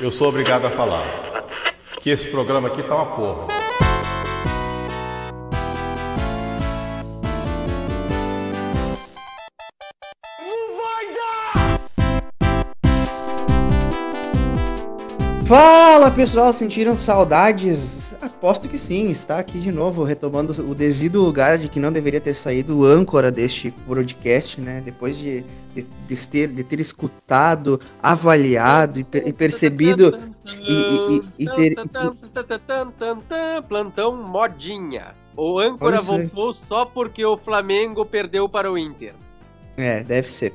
Eu sou obrigado a falar que esse programa aqui tá uma porra. Fala pessoal, sentiram saudades? Aposto que sim, está aqui de novo, retomando o devido lugar de que não deveria ter saído o âncora deste podcast, né? Depois de, de, de ter, de ter escutado, avaliado e, per- e percebido e, e- e- ter. Plantão modinha. O âncora é. voltou só porque o Flamengo perdeu para o Inter. É, deve ser.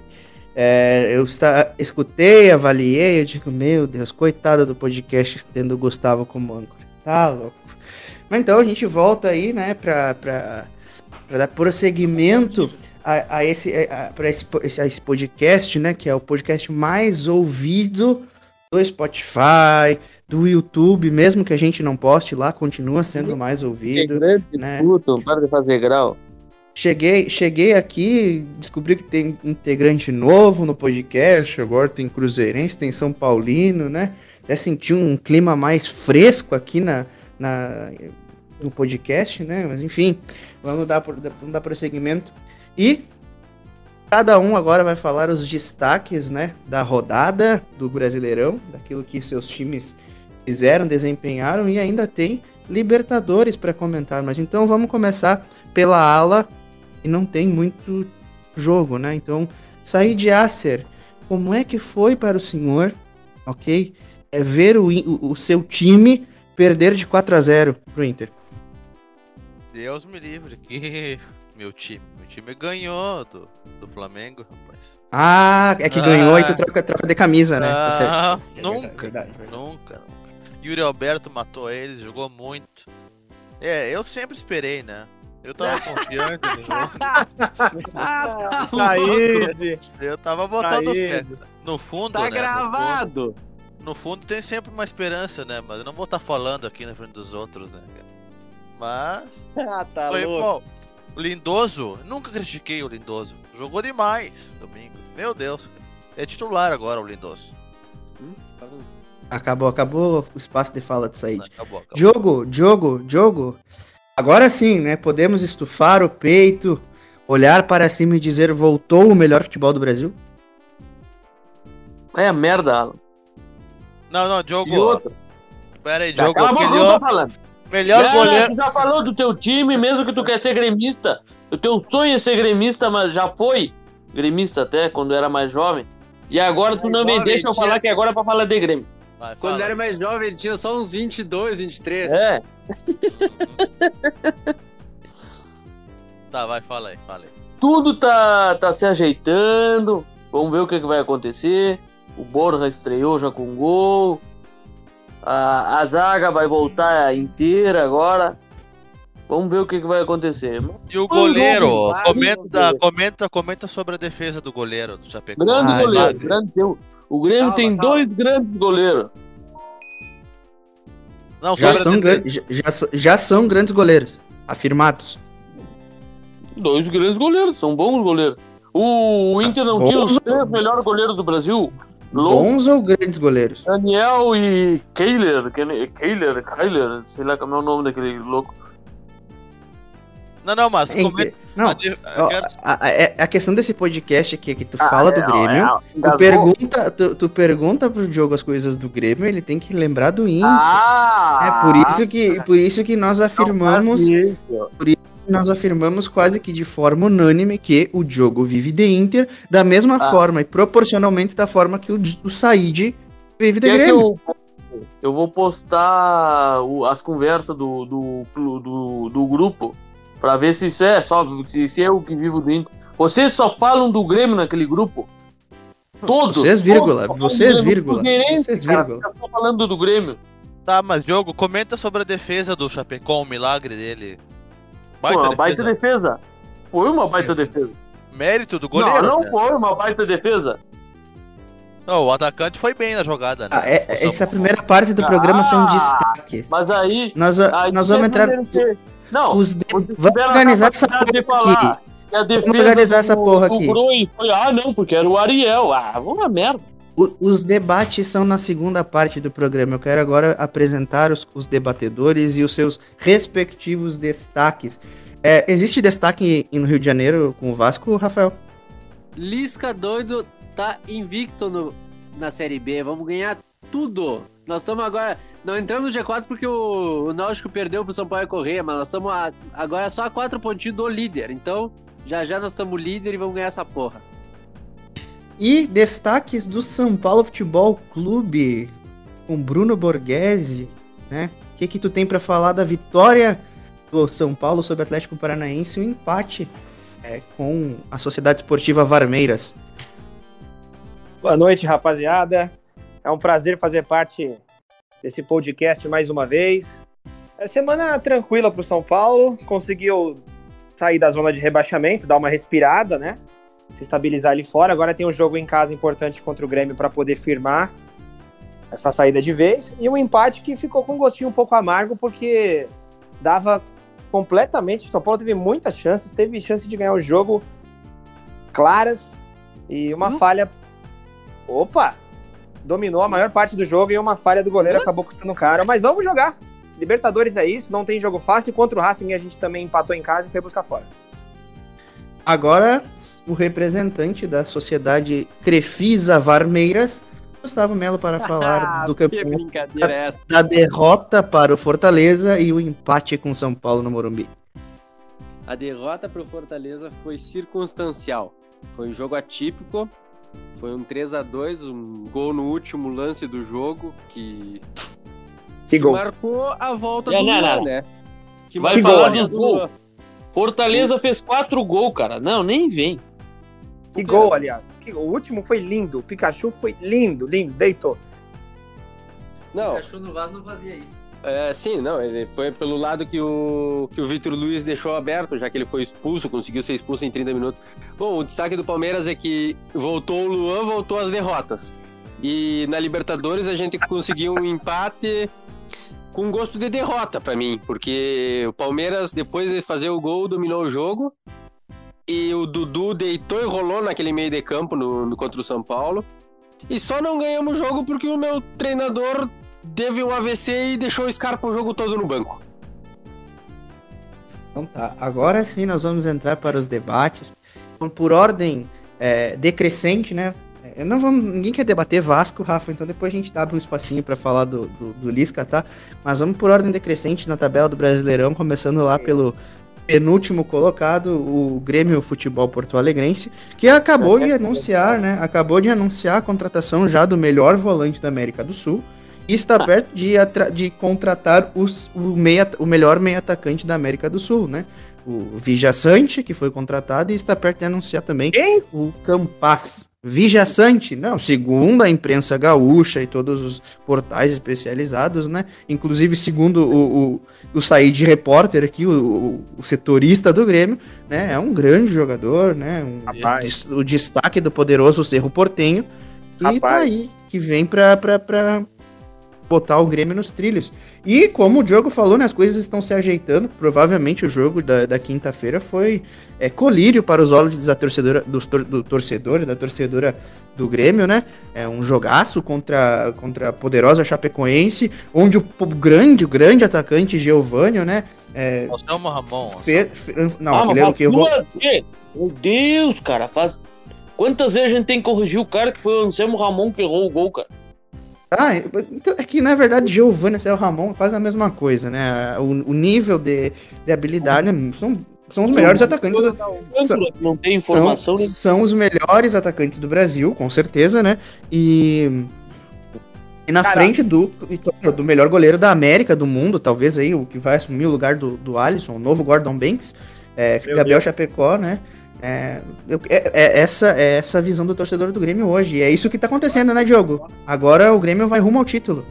É, eu está, escutei, avaliei, eu digo, meu Deus, coitado do podcast tendo o Gustavo como âncora. Tá louco. Mas então a gente volta aí, né, pra, pra, pra dar prosseguimento a, a esse, a, pra esse, a esse podcast, né, que é o podcast mais ouvido do Spotify, do YouTube, mesmo que a gente não poste lá, continua sendo mais ouvido. grande né? puto, para de fazer grau. Cheguei, cheguei aqui, descobri que tem integrante novo no podcast, agora tem Cruzeirense, tem São Paulino, né? Já senti um clima mais fresco aqui na, na, no podcast, né? Mas enfim, vamos dar, vamos dar prosseguimento. E cada um agora vai falar os destaques, né? Da rodada do Brasileirão, daquilo que seus times fizeram, desempenharam e ainda tem Libertadores para comentar. Mas então vamos começar pela ala e não tem muito jogo, né? Então, sair de Acer, como é que foi para o senhor, ok? É ver o, o, o seu time perder de 4 a 0 pro Inter. Deus me livre que meu time, meu time ganhou do, do Flamengo, rapaz. Ah, é que Ah. ganhou e tu troca, troca de camisa, né? Tá certo. Ah, É verdade, nunca, verdade, verdade. nunca, nunca. Yuri Alberto matou eles, jogou muito. É, eu sempre esperei, né? Eu tava confiante no jogo. Caíde, Eu tava botando fé. Caíde. No fundo, Tá né? no gravado. Fundo- No fundo, tem sempre uma esperança, né? Mas eu não vou estar falando aqui na frente dos outros, né? cara? Mas Ah, tá foi louco. bom. O Lindoso, nunca critiquei o Lindoso. Jogou demais domingo. Meu Deus. cara. É titular agora o Lindoso. Acabou, acabou o espaço de fala de Said. Acabou, acabou. Diogo, Diogo, Diogo. Agora sim, né? Podemos estufar o peito, olhar para cima e dizer voltou o melhor futebol do Brasil? É a merda, Alan. Não, não, Diogo. E. Pera aí, Já Diogo. cala a boca que eu Melhor, falando. melhor Já, goleiro. Tu já falou do teu time, mesmo que tu quer ser gremista. O teu sonho é ser gremista, mas já foi gremista até, quando era mais jovem. E agora tu não me deixa eu tinha- falar que agora é pra falar de Grêmio. Vai, Quando fala. era mais jovem, ele tinha só uns 22, 23. É, Tá, vai, fala aí, fala aí. tudo tá, tá se ajeitando. Vamos ver o que, que vai acontecer. O Borja estreou já com gol. A, a zaga vai voltar inteira agora. Vamos ver o que, que vai acontecer. E o um goleiro, comenta, goleiro. comenta, comenta sobre a defesa do goleiro do Chapecoense. Grande Ai, goleiro. magro. Grande, o Grêmio Calma, tem calma. dois grandes goleiros. Não, Já são, a defesa. gran- já, já são grandes goleiros, afirmados. Dois grandes goleiros, são bons goleiros. O, o Inter não Bons tinha os três melhores goleiros do Brasil. Lou, Bons ou grandes goleiros? Daniel e Kehler. Ke- Kehler, Kehler, sei lá como é o nome daquele louco. Não, não, mas Hein, comenta. Não, a a, a- a questão desse podcast aqui é que tu Ah, fala do é, Grêmio, é, tu pergunta, tu, tu pergunta pro Diogo as coisas do Grêmio, ele tem que lembrar do Inter. Ah! é por isso que, por isso que nós afirmamos, nós afirmamos quase que de forma unânime que o Diogo vive de Inter da mesma Ah. forma e proporcionalmente da forma que o, o Said vive de Quer que Grêmio. eu, eu vou postar o- as conversas do, do, do, do grupo pra ver se isso é só se, se é eu que vivo do Inter. Vocês só falam do Grêmio naquele grupo. Todos. Vocês, vírgula, todos vocês, vírgula, vocês, cara, vírgula. fica só falando do Grêmio. Tá, mas Diogo, comenta sobre a defesa do Chapecó, o milagre dele. Pô, Baita uma baita defesa. Foi uma baita defesa. Mérito do goleiro. não, não né? foi uma baita defesa. Não, o atacante foi bem na jogada, né? Ah, é- São- essa é a primeira parte do programa são Ah, destaques. Mas aí. Nós, aí nós vamos entrar. Não, Os de- Vamos organizar essa porra aqui. falar que a defesa organizar essa do- porra do aqui. Foi, ah, não, porque era o Ariel. Ah, vamos a merda. Os debates são na segunda parte do programa. Eu quero agora apresentar os, os debatedores e os seus respectivos destaques. É, existe destaque no Rio de Janeiro com o Vasco, Rafael? Lisca doido tá invicto no, na Série B. Vamos ganhar tudo. Nós estamos agora. Não entramos no G4 porque o, o Náutico perdeu pro São Paulo correr, mas nós estamos agora só a quatro pontinhos do líder. Então, já já nós estamos líder e vamos ganhar essa porra. E destaques do São Paulo Futebol Clube com Bruno Borghese, né? O que, que tu tem pra falar da vitória do São Paulo sobre o Atlético Paranaense e o empate é, com a Sociedade Esportiva Varmeiras? Boa noite, rapaziada. É um prazer fazer parte desse podcast mais uma vez. É semana tranquila para o São Paulo. Conseguiu sair da zona de rebaixamento, dar uma respirada, né? Se estabilizar ali fora. Agora tem um jogo em casa importante contra o Grêmio para poder firmar essa saída de vez. E um empate que ficou com um gostinho um pouco amargo, porque dava completamente. O São Paulo teve muitas chances, teve chance de ganhar o jogo claras e uma Hum? falha. Opa! Dominou a maior parte do jogo e uma falha do goleiro acabou custando caro. Mas vamos jogar. Libertadores é isso, não tem jogo fácil. Contra o Racing a gente também empatou em casa e foi buscar fora. Agora, o representante da Sociedade Crefisa Varmeiras, Gustavo Melo, para falar do Ah, campeonato brincadeira é da derrota para o Fortaleza e o empate com São Paulo no Morumbi. A derrota pro Fortaleza foi circunstancial. Foi um jogo atípico. Foi um 3 a 2 um gol no último lance do jogo que, Que marcou a volta Não, do não, Luan, não. né? Que Vai falar de do gol? Fortaleza fez quatro gols, cara. Não, nem vem. Que gol, aliás. O último foi lindo. O Pikachu foi lindo, lindo. Deitou. Não, Cachorro no Vasco não fazia isso. É, sim, não, ele foi pelo lado que o, que o Vitor Luiz deixou aberto, já que ele foi expulso, conseguiu ser expulso em 30 minutos. Bom, o destaque do Palmeiras é que voltou o Luan, voltou as derrotas. E na Libertadores a gente conseguiu um empate com gosto de derrota pra mim, porque o Palmeiras, depois de fazer o gol, dominou o jogo. E o Dudu deitou e rolou naquele meio de campo no, no- contra o São Paulo. E só não ganhamos o jogo porque o meu treinador teve um AVC e deixou o Scarpa o jogo todo no banco. Então tá, agora sim nós vamos entrar para os debates. Por ordem é, decrescente, né? É, Não vamos, ninguém quer debater Vasco, Rafa, então depois a gente abre um espacinho para falar do, do, do Lisca, tá? Mas vamos por ordem decrescente na tabela do Brasileirão, começando lá pelo penúltimo colocado, o Grêmio Futebol Porto Alegrense, que acabou de anunciar, né? Acabou de anunciar a contratação já do melhor volante da América do Sul. E está perto de, de contratar os- o, meia, o melhor meio atacante da América do Sul, né? O Vijaçante, que foi contratado, e está perto de anunciar também Quem? o Campas. Vijaçante, não, segundo a imprensa gaúcha e todos os portais especializados, né? Inclusive, segundo o, o, o Said Repórter aqui, o, o- setorista do Grêmio, né? É um grande jogador, né? Um, o destaque do poderoso Cerro Portenho. E tá Rapaz. aí, que vem pra, pra, pra botar o Grêmio nos trilhos. E como o Diogo falou, né, as coisas estão se ajeitando. Provavelmente o jogo da, da quinta-feira foi é, colírio para os olhos da torcedora, dos tor- do torcedor da torcedora do Grêmio, né? É um jogaço contra, contra a poderosa Chapecoense, onde o, po- grande, o grande atacante Geovânio, né? É, Anselmo Ramon. fe- fe- não, ah, aquele era o que duas- Meu Deus, cara. Faz... Quantas vezes a gente tem que corrigir o cara que foi o Anselmo Ramon que errou o gol, cara? Ah, então, é que na verdade Giovanni e o Ramon fazem a mesma coisa, né? O, o nível de, de habilidade né, são, são os melhores atacantes do, Tanto não tem informação, são, são os melhores atacantes do Brasil, com certeza, né? E, e na Caraca. frente do, do melhor goleiro da América, do mundo, talvez aí, o que vai assumir o lugar do, do Alisson, o novo Gordon Banks, é, Meu Gabriel Deus. Chapecó, né? É, eu- é- é essa, é essa a visão do torcedor do Grêmio hoje. E é isso que tá acontecendo, né, Diogo? Agora o Grêmio vai rumo ao título.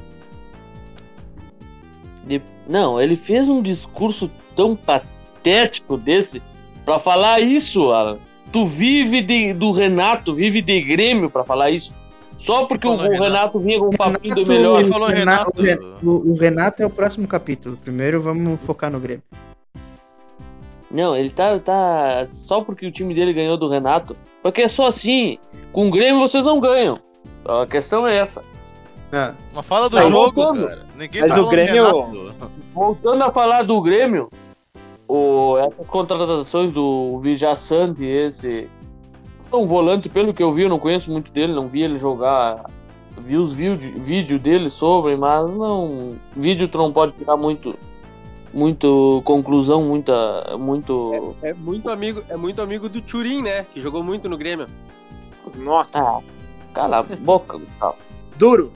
De- Não, ele fez um discurso tão patético desse pra falar isso, Alan. Tu vive de- do Renato, vive de Grêmio pra falar isso. Só porque o, Falou, o Renato vinha com um papinho do Renato- melhor. Ele falou Renato- Renato. o Ren- O, o Renato é o próximo capítulo. Primeiro vamos focar no Grêmio. Não, ele tá, tá. Só porque o time dele ganhou do Renato. Porque é só assim. Com o Grêmio vocês não ganham. A questão é essa. Ah, Mas fala do Mas jogo, voltando. cara. Ninguém Mas tá o Grêmio- Renato. Voltando a falar do Grêmio, o, essas contratações do Vijaçante, esse. Um volante, pelo que eu vi, eu não conheço muito dele, não vi ele jogar. Vi os vídeos vídeo dele sobre, mas não. Vídeo tu não pode tirar muito. Muito conclusão, muita. Muito. É muito amigo, é muito amigo do Turim, né? Que jogou muito no Grêmio. Nossa, Ah, cala a boca, Gustavo. duro.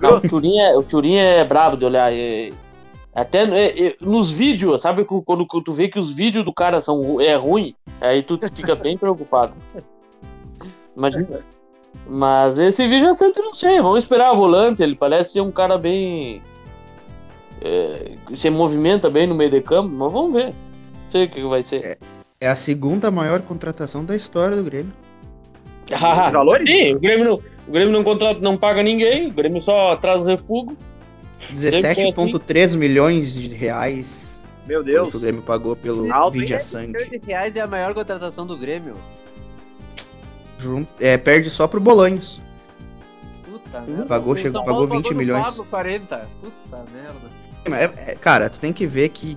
Não, o Turim é, o Turim é brabo de olhar. é- até é- é- nos vídeos, sabe cu- quando, tu vê que os vídeos do cara são é ruim, aí tu fica bem preocupado. Imagina. Mas esse vídeo eu sempre não sei. Vamos esperar o volante. Ele parece ser um cara bem. É, se movimenta bem no meio de campo, mas vamos ver. Não sei o que vai ser. é a segunda maior contratação da história do Grêmio. Ah, Os valores? Sim, o Grêmio, não, o Grêmio não, contrata, não paga ninguém, o Grêmio só traz refúgio. 17,3 milhões de reais Meu Deus. que o Grêmio pagou pelo? Vidia de reais é a maior contratação do Grêmio. Junto, é, perde só pro Bolanhos. Puta merda. Pagou, chegou- pagou Paulo 20 no milhões. Pablo 40. Puta merda. É- é- cara, tu tem que ver que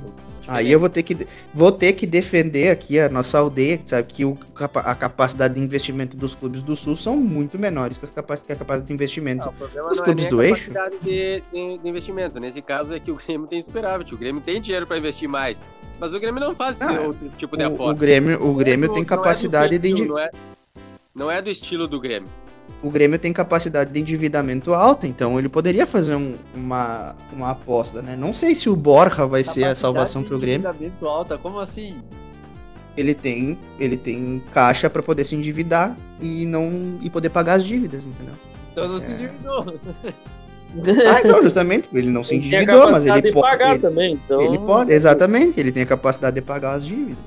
Aí eu vou ter que vou ter que defender aqui a nossa aldeia, sabe que o, a capacidade de investimento dos clubes do Sul são muito menores que, as capac- que a capacidade de investimento. Não, o problema Os não clubes é do eixo? capacidade de, de- de investimento. Nesse caso é que o Grêmio tem superávit. O Grêmio tem dinheiro pra investir mais. Mas o Grêmio não faz esse Ah, outro tipo de aposta. o Grêmio, o Não é Grêmio do- tem não é do capacidade de Não é, não é do estilo do Grêmio. O Grêmio tem capacidade de endividamento alta, então ele poderia fazer um- uma, uma aposta, né? Não sei se o Borja vai ser a salvação pro Grêmio. Endividamento alta, como assim? Ele tem, ele tem caixa pra poder se endividar e não e poder pagar as dívidas, entendeu? Então não se É. endividou. Ah, então justamente, ele não se Ele endividou, mas capacidade ele de pode, pagar ele, também, então. ele pode, exatamente, ele tem a capacidade de pagar as dívidas.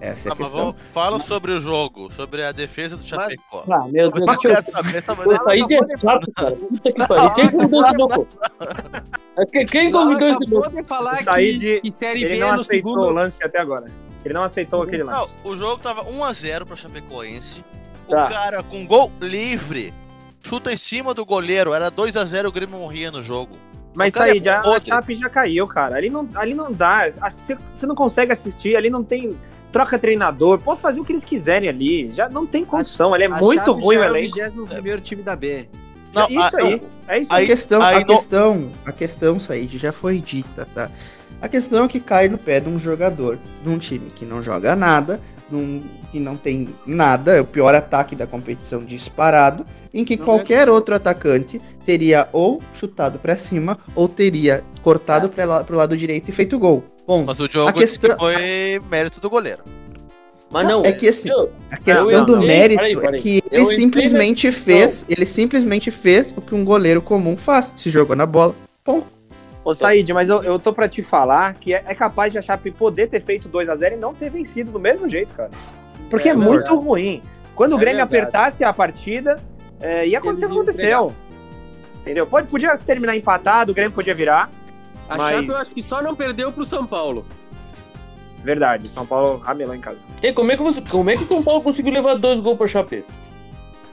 Essa é a Ah, mas questão. vamos- fala sobre o jogo, sobre a defesa do Chapecó. Ah, meu Deus, Eu eu saber, tá, mas Pô, Isso aí é chato, cara. Puta que pariu. Quem convidou esse louco? Quem- Quem convidou esse louco? Falar O Said, que, que Série Ele B não no aceitou o segundo... lance até agora. Ele não aceitou aquele Não, lance. o jogo tava 1x0 pra Chapecoense. O Tá. cara com gol livre chuta em cima do goleiro. Era 2x0 o Grêmio morria no jogo. Mas o cara é aí, já, a podre. Chape já caiu, cara. Ali não, ali não dá. Você não consegue assistir, ali não tem. Troca treinador, pode fazer o que eles quiserem ali. Já não tem condição, ali é A muito ruim o já é elenco. 21º time da B. Não, isso ah, aí. É isso A aí. questão, aí a no- questão, a questão, Said, já foi dita, tá? A questão é que cai no pé de um jogador, de um time que não joga nada, num, que não tem nada, é o pior ataque da competição disparado, em que Não qualquer outro atacante teria ou chutado pra cima ou teria cortado pra lá, pro lado direito e feito gol. Bom, Mas o jogo A questão- foi mérito do goleiro. Mas não, é que assim, eu- a questão do entrei- mérito peraí, peraí. é que Eu ele entrei simplesmente fez, ele simplesmente fez o que um goleiro comum faz, se jogou na bola. Ô, Said, mas eu, eu tô pra te falar que é, é capaz de a Chape poder ter feito 2x0 e não ter vencido do mesmo jeito, cara. Porque é, É muito verdade. ruim. Quando o É Grêmio verdade. apertasse a partida, é, ia acontecer o que aconteceu. Entendeu? Pode, podia terminar empatado, o Grêmio podia virar. A Mas- Chape eu acho que só não perdeu pro São Paulo. Verdade, São Paulo ramelou em casa. E como é que você, como é que o São Paulo conseguiu levar dois gols pra Chape?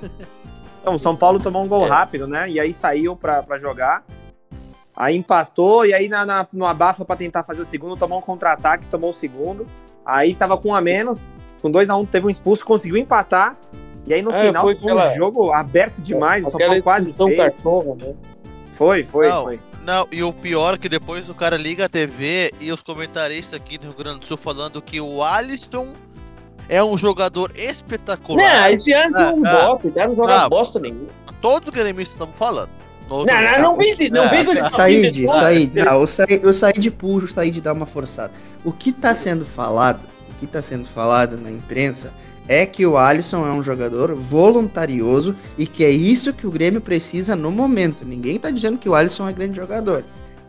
Então, o São Paulo tomou um gol É. rápido, né? E aí saiu pra, pra jogar. Aí empatou, e aí na, na, no abafa pra tentar fazer o segundo, tomou um contra-ataque, tomou o segundo. Aí tava com um a menos, com 2 a 1 um, teve um expulso, conseguiu empatar. E aí no É, final foi aquela- um jogo aberto demais, o São Paulo quase fez. cachorra, né? Foi, foi, Não. foi. Não, e o pior é que depois o cara liga a TV e os comentaristas aqui do Rio Grande do Sul falando que o Alisson é um jogador espetacular. Não, esse ano Ah, é um ah. bosta, o cara não joga Ah, bosta nenhuma. Todos os gremistas estão falando. Todos Não, não, não vem, não É, vem com esse Said, de- Said, não, o Said, o Said puxa, o Said dá uma forçada. O que tá sendo falado, o que tá sendo falado na imprensa é que o Alisson é um jogador voluntarioso e que é isso que o Grêmio precisa no momento. Ninguém tá dizendo que o Alisson é grande jogador.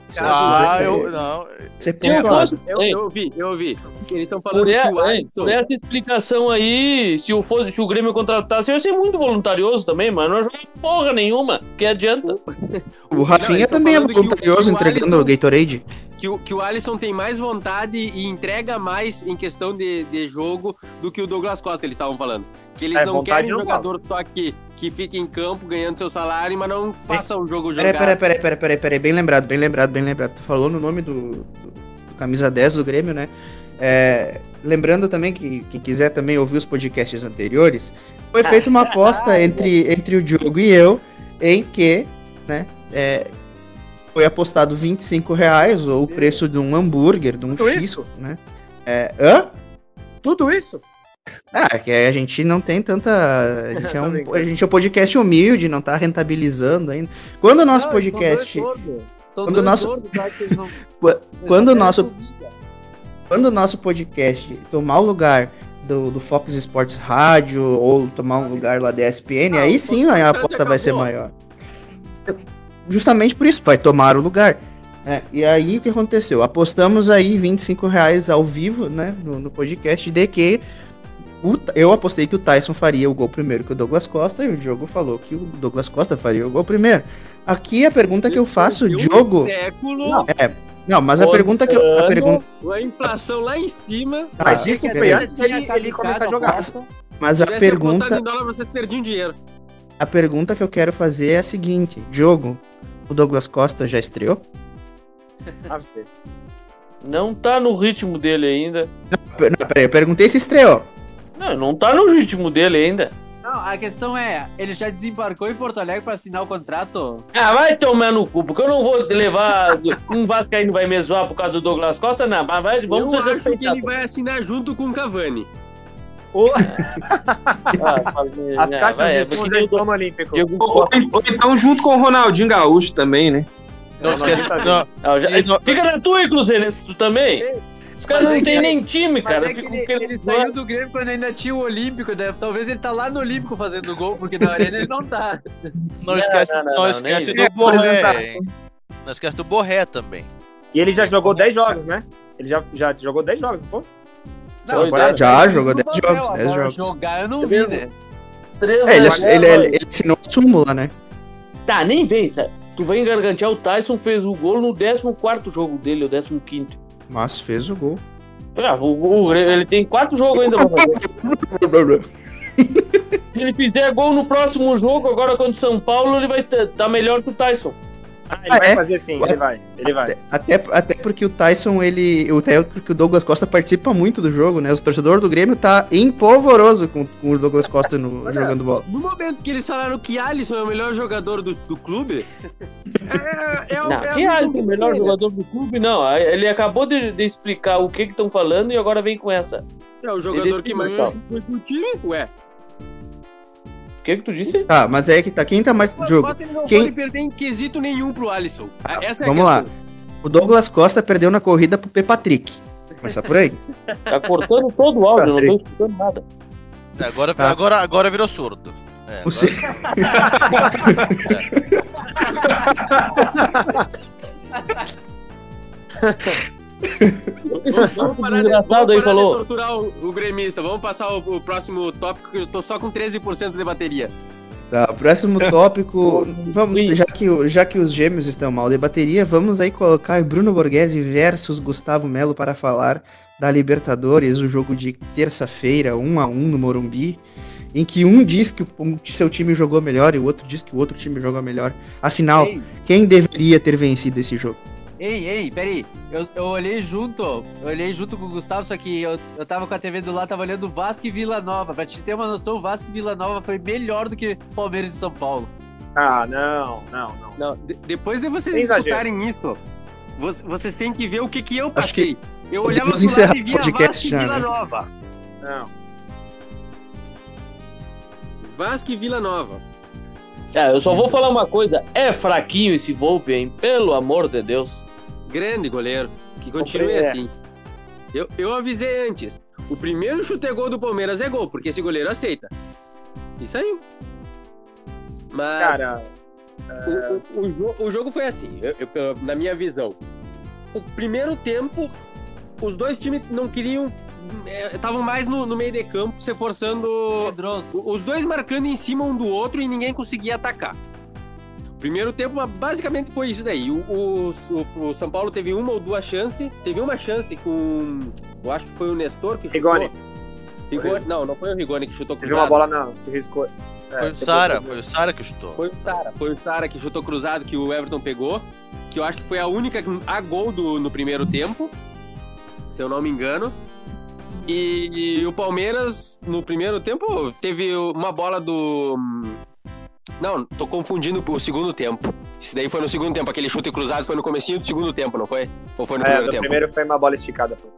Isso Ah, eu. Não. Eu pontuado. posso- Eu, eu ouvi, eu ouvi. Eles estão falando Por, que o é, Alisson... por essa explicação aí, se o, fosse, se o Grêmio contratasse, eu ia ser muito voluntarioso também, mano. Não joga porra nenhuma. Que adianta? O Rafinha tão também é o- voluntarioso o entregando Alisson- o Gatorade. Que o, que o Alisson tem mais vontade e entrega mais em questão de, de jogo do que o Douglas Costa, eles estavam falando. Que eles É, não querem um não jogador só que que fique em campo ganhando seu salário, mas não faça o jogo Peraí, jogar. peraí, peraí, peraí, peraí, peraí, bem lembrado, bem lembrado, bem lembrado. Tu falou no nome do, do- do camisa 10 do Grêmio, né? É, lembrando também que quem quiser também ouvir os podcasts anteriores, foi feita uma aposta entre, entre o Diogo e eu em que, né, é, foi apostado 25 reais ou o preço de um hambúrguer, de um Tudo X, isso? né? É, hã? Tudo isso? Ah, é que a gente não tem tanta. A gente, é um, a gente é um podcast humilde, não tá rentabilizando ainda. Quando o nosso Não, podcast. Quando o nosso- gordos, tá? Não- Quando o nosso, comida. quando o nosso podcast tomar o lugar do, do Fox Sports Rádio ou tomar um lugar lá da ESPN, Ah, aí sim a aposta vai ser maior. Justamente por isso, vai tomar o lugar. né? E aí o que aconteceu? Apostamos aí 25 reais ao vivo, né? No, no podcast, de que o- eu apostei que o Tyson faria o gol primeiro que o Douglas Costa e o Diogo falou que o Douglas Costa faria o gol primeiro. Aqui a pergunta que eu faço, um Diogo. século, É, não, mas a pergunta que eu. A pergunta, a inflação lá em cima. Tá, Mas isso antes dele ele começar a jogar. Mas- mas a pergunta, em dólar, vocês perdiam dinheiro. A pergunta que eu quero fazer é a seguinte: Diogo, o Douglas Costa já estreou? Não tá no ritmo dele ainda. P- Não, peraí, eu perguntei se estreou. Não, não tá no ritmo dele ainda. Não, a questão é, ele já desembarcou em Porto Alegre pra assinar o contrato? Ah, vai tomar no cu, porque eu não vou levar. um Vascaíno vai me zoar por causa do Douglas Costa, não. Mas vai, vamos eu acho que ele vai assinar junto com o Cavani. O- Ah, As ah, caixas vai, de som porque da nem o Estômago Olímpico. Diego Ou, ou- ou então junto com o Ronaldinho Gaúcho também, né? Não, esquece. tá não, Ah, já- no- Fica na tua, hein, Cruzeirense, tu também? Os caras não é tem nem time, cara. É que ele, ele saiu do Grêmio quando ainda tinha o Olímpico, né? talvez ele tá lá no Olímpico fazendo gol, porque na arena ele não tá. não esquece, não, não, não não, esquece do Borré. Não esquece do Borré também. E ele já jogou 10 jogos, né? Ele já, já jogou 10 jogos, não foi? Foi, tá- né? Já tá jogou no 10 papel, jogos, 10 agora jogos. Jogar eu não vi, né? Três É, ele, ele, ele, ele assinou súmula, né? Tá, nem vem, sabe? Tu vai engargantear o Tyson, fez o gol no 14 jogo dele, o 15. Mas fez o gol. Ah, o, o- ele tem quatro jogos ainda pra fazer. Se ele fizer gol no próximo jogo, agora contra o São Paulo, ele vai estar melhor que o Tyson. Ah, ele Ah, vai é? fazer sim, ele vai. Ele vai. Até, até porque o Tyson, ele. O, até porque o Douglas Costa participa muito do jogo, né? Os torcedores do Grêmio tá empolvoroso com, com o Douglas Costa no- Olha, jogando bola. No momento que eles falaram que Alisson é o melhor jogador do, do clube, é, é, o- Não, é o- que é o melhor jogador do clube? Não, ele acabou de, de explicar o que estão falando e agora vem com essa. É o jogador Ele- que mais foi pro time, ué. O que que tu disse? Tá, mas é que tá. Quem tá mais. Mas Diogo, Costa, ele não quem- pode perder em quesito nenhum pro Alisson. Essa é a vamos lá. O Douglas Costa perdeu na corrida pro P. Patrick. Começar por aí. Tá cortando todo o áudio, não tô Patrick. escutando nada. Agora, Tá. agora, agora virou surdo. É, O agora- se- Vamos parar de, aí falou. de torturar o, o gremista. Vamos passar o, o próximo tópico, que eu tô só com 13% de bateria. Tá, próximo tópico. Vamos, já, que, já que os gêmeos estão mal de bateria, vamos aí colocar Bruno Borghese versus Gustavo Melo para falar da Libertadores, o jogo de terça-feira, 1 a 1 no Morumbi, em que um diz que o um- seu time jogou melhor e o outro diz que o outro time jogou melhor. Afinal, Ei, quem deveria ter vencido esse jogo? Ei, ei, peraí. Eu, eu olhei junto, eu olhei junto com o Gustavo, só que eu, eu tava com a TV do lado, tava olhando Vasco e Vila Nova. Pra te ter uma noção, o Vasco e Vila Nova foi melhor do que Palmeiras e São Paulo. Ah, não, não, não. Não, de- depois de vocês Sem exagero. escutarem isso, vo- vocês têm que ver o que, que eu Acho que passei. Eu olhava pro encerrar lado e o via podcast Vasco e já, Vila né? Nova. Não. Vasco e Vila Nova. Ah, eu só vou falar uma coisa. É fraquinho esse Volpe, hein? Pelo amor de Deus. Grande goleiro. Que continue É. assim. Eu, eu avisei antes. O primeiro chute gol do Palmeiras é gol, porque esse goleiro aceita. E saiu. Mas Cara, o, o- o jo- o jogo foi assim, eu- eu- na minha visão. O primeiro tempo, os dois times não queriam. Estavam mais no, no meio de campo, se forçando. o- Os dois marcando em cima um do outro e ninguém conseguia atacar. Primeiro tempo, basicamente foi isso daí. O, o- o- o São Paulo teve uma ou duas chances. Teve uma chance com. Eu acho que foi o Nestor que chutou. Rigoni. Rigoni. Não, não foi o Rigoni que chutou teve uma cruzado. bola na que riscou. Foi o Sara, foi o Sara que chutou. Foi o Sara, foi o Sara que chutou cruzado que o Everton pegou, que eu acho que foi a única a gol do, no primeiro tempo, se eu não me engano. E, o Palmeiras, no primeiro tempo, teve uma bola do. Não, tô confundindo o segundo tempo. Isso daí foi no segundo tempo, aquele chute cruzado foi no comecinho do segundo tempo, não foi? Ou foi no É, primeiro tempo? primeiro foi uma bola esticada, pô.